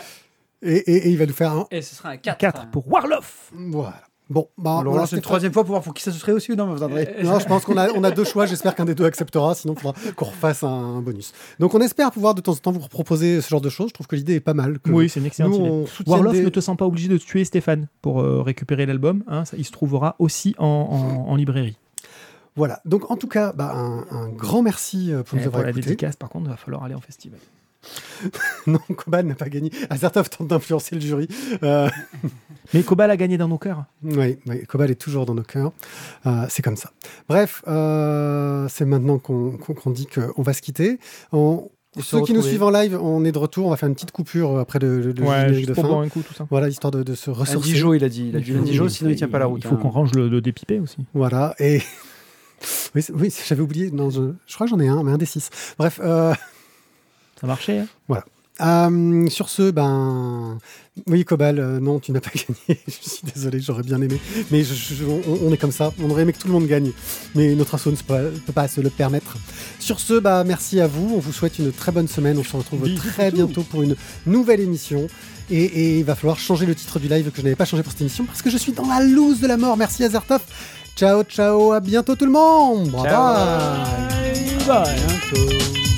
Et, et- et il va nous faire un. Et ce sera un 4. 4 pour Warloff. Voilà. Bon, bah, On relance une troisième fois pour voir pour qui ça se serait aussi non, vous André Non, je pense qu'on a, on a deux choix. J'espère qu'un des deux acceptera. Sinon, il faudra qu'on refasse un, un bonus. Donc, on espère pouvoir de temps en temps vous proposer ce genre de choses. Je trouve que l'idée est pas mal. que Oui, c'est une excellente nous, idée. Warloff des- ne te sent pas obligé de tuer Stéphane pour euh, récupérer l'album. hein, il se trouvera aussi en, en- en librairie. Voilà. Donc, en tout cas, bah, un, un grand merci euh, pour nous Et pour avoir la dédicace, par contre, il va falloir aller en festival. [laughs] Non, Koban n'a pas gagné. Azertov tente d'influencer le jury. Euh, [laughs] Mais Cobal a gagné dans nos cœurs. oui, oui, Cobal est toujours dans nos cœurs. Euh, c'est comme ça. Bref, euh, c'est maintenant qu'on qu'on- qu'on dit qu'on va se quitter. On- Et ceux qui nous suivent en live, on est de retour. On va faire une petite coupure après le, le- générique juste de pour fin. boire un coup, tout ça. Voilà, histoire de, de se Un ressourcer. Dijon, il a dit. Il a dit un Dijon, sinon il tient pas la route. Il faut hein. qu'on range le, le dépipé aussi. Voilà, et. [laughs] Oui, oui j'avais oublié. Non, je, je crois que j'en ai un, mais un des six. Bref, euh, Ça marchait. hein? Euh, sur ce, ben. Oui, Cobal, euh, non, tu n'as pas [laughs] gagné. je suis désolé, j'aurais bien aimé. Mais je- je- on, on est comme ça. On aurait aimé que tout le monde gagne. Mais notre asso ne peut pas, peut pas se le permettre. Sur ce, bah, merci à vous. On vous souhaite une très bonne semaine. On se retrouve Bisous, très bientôt pour une nouvelle émission. Et, et il va falloir changer le titre du live que je n'avais pas changé pour cette émission parce que je suis dans la loose de la mort. Merci Azertov. Ciao, ciao, à bientôt tout le monde. Bye Ciao. bye.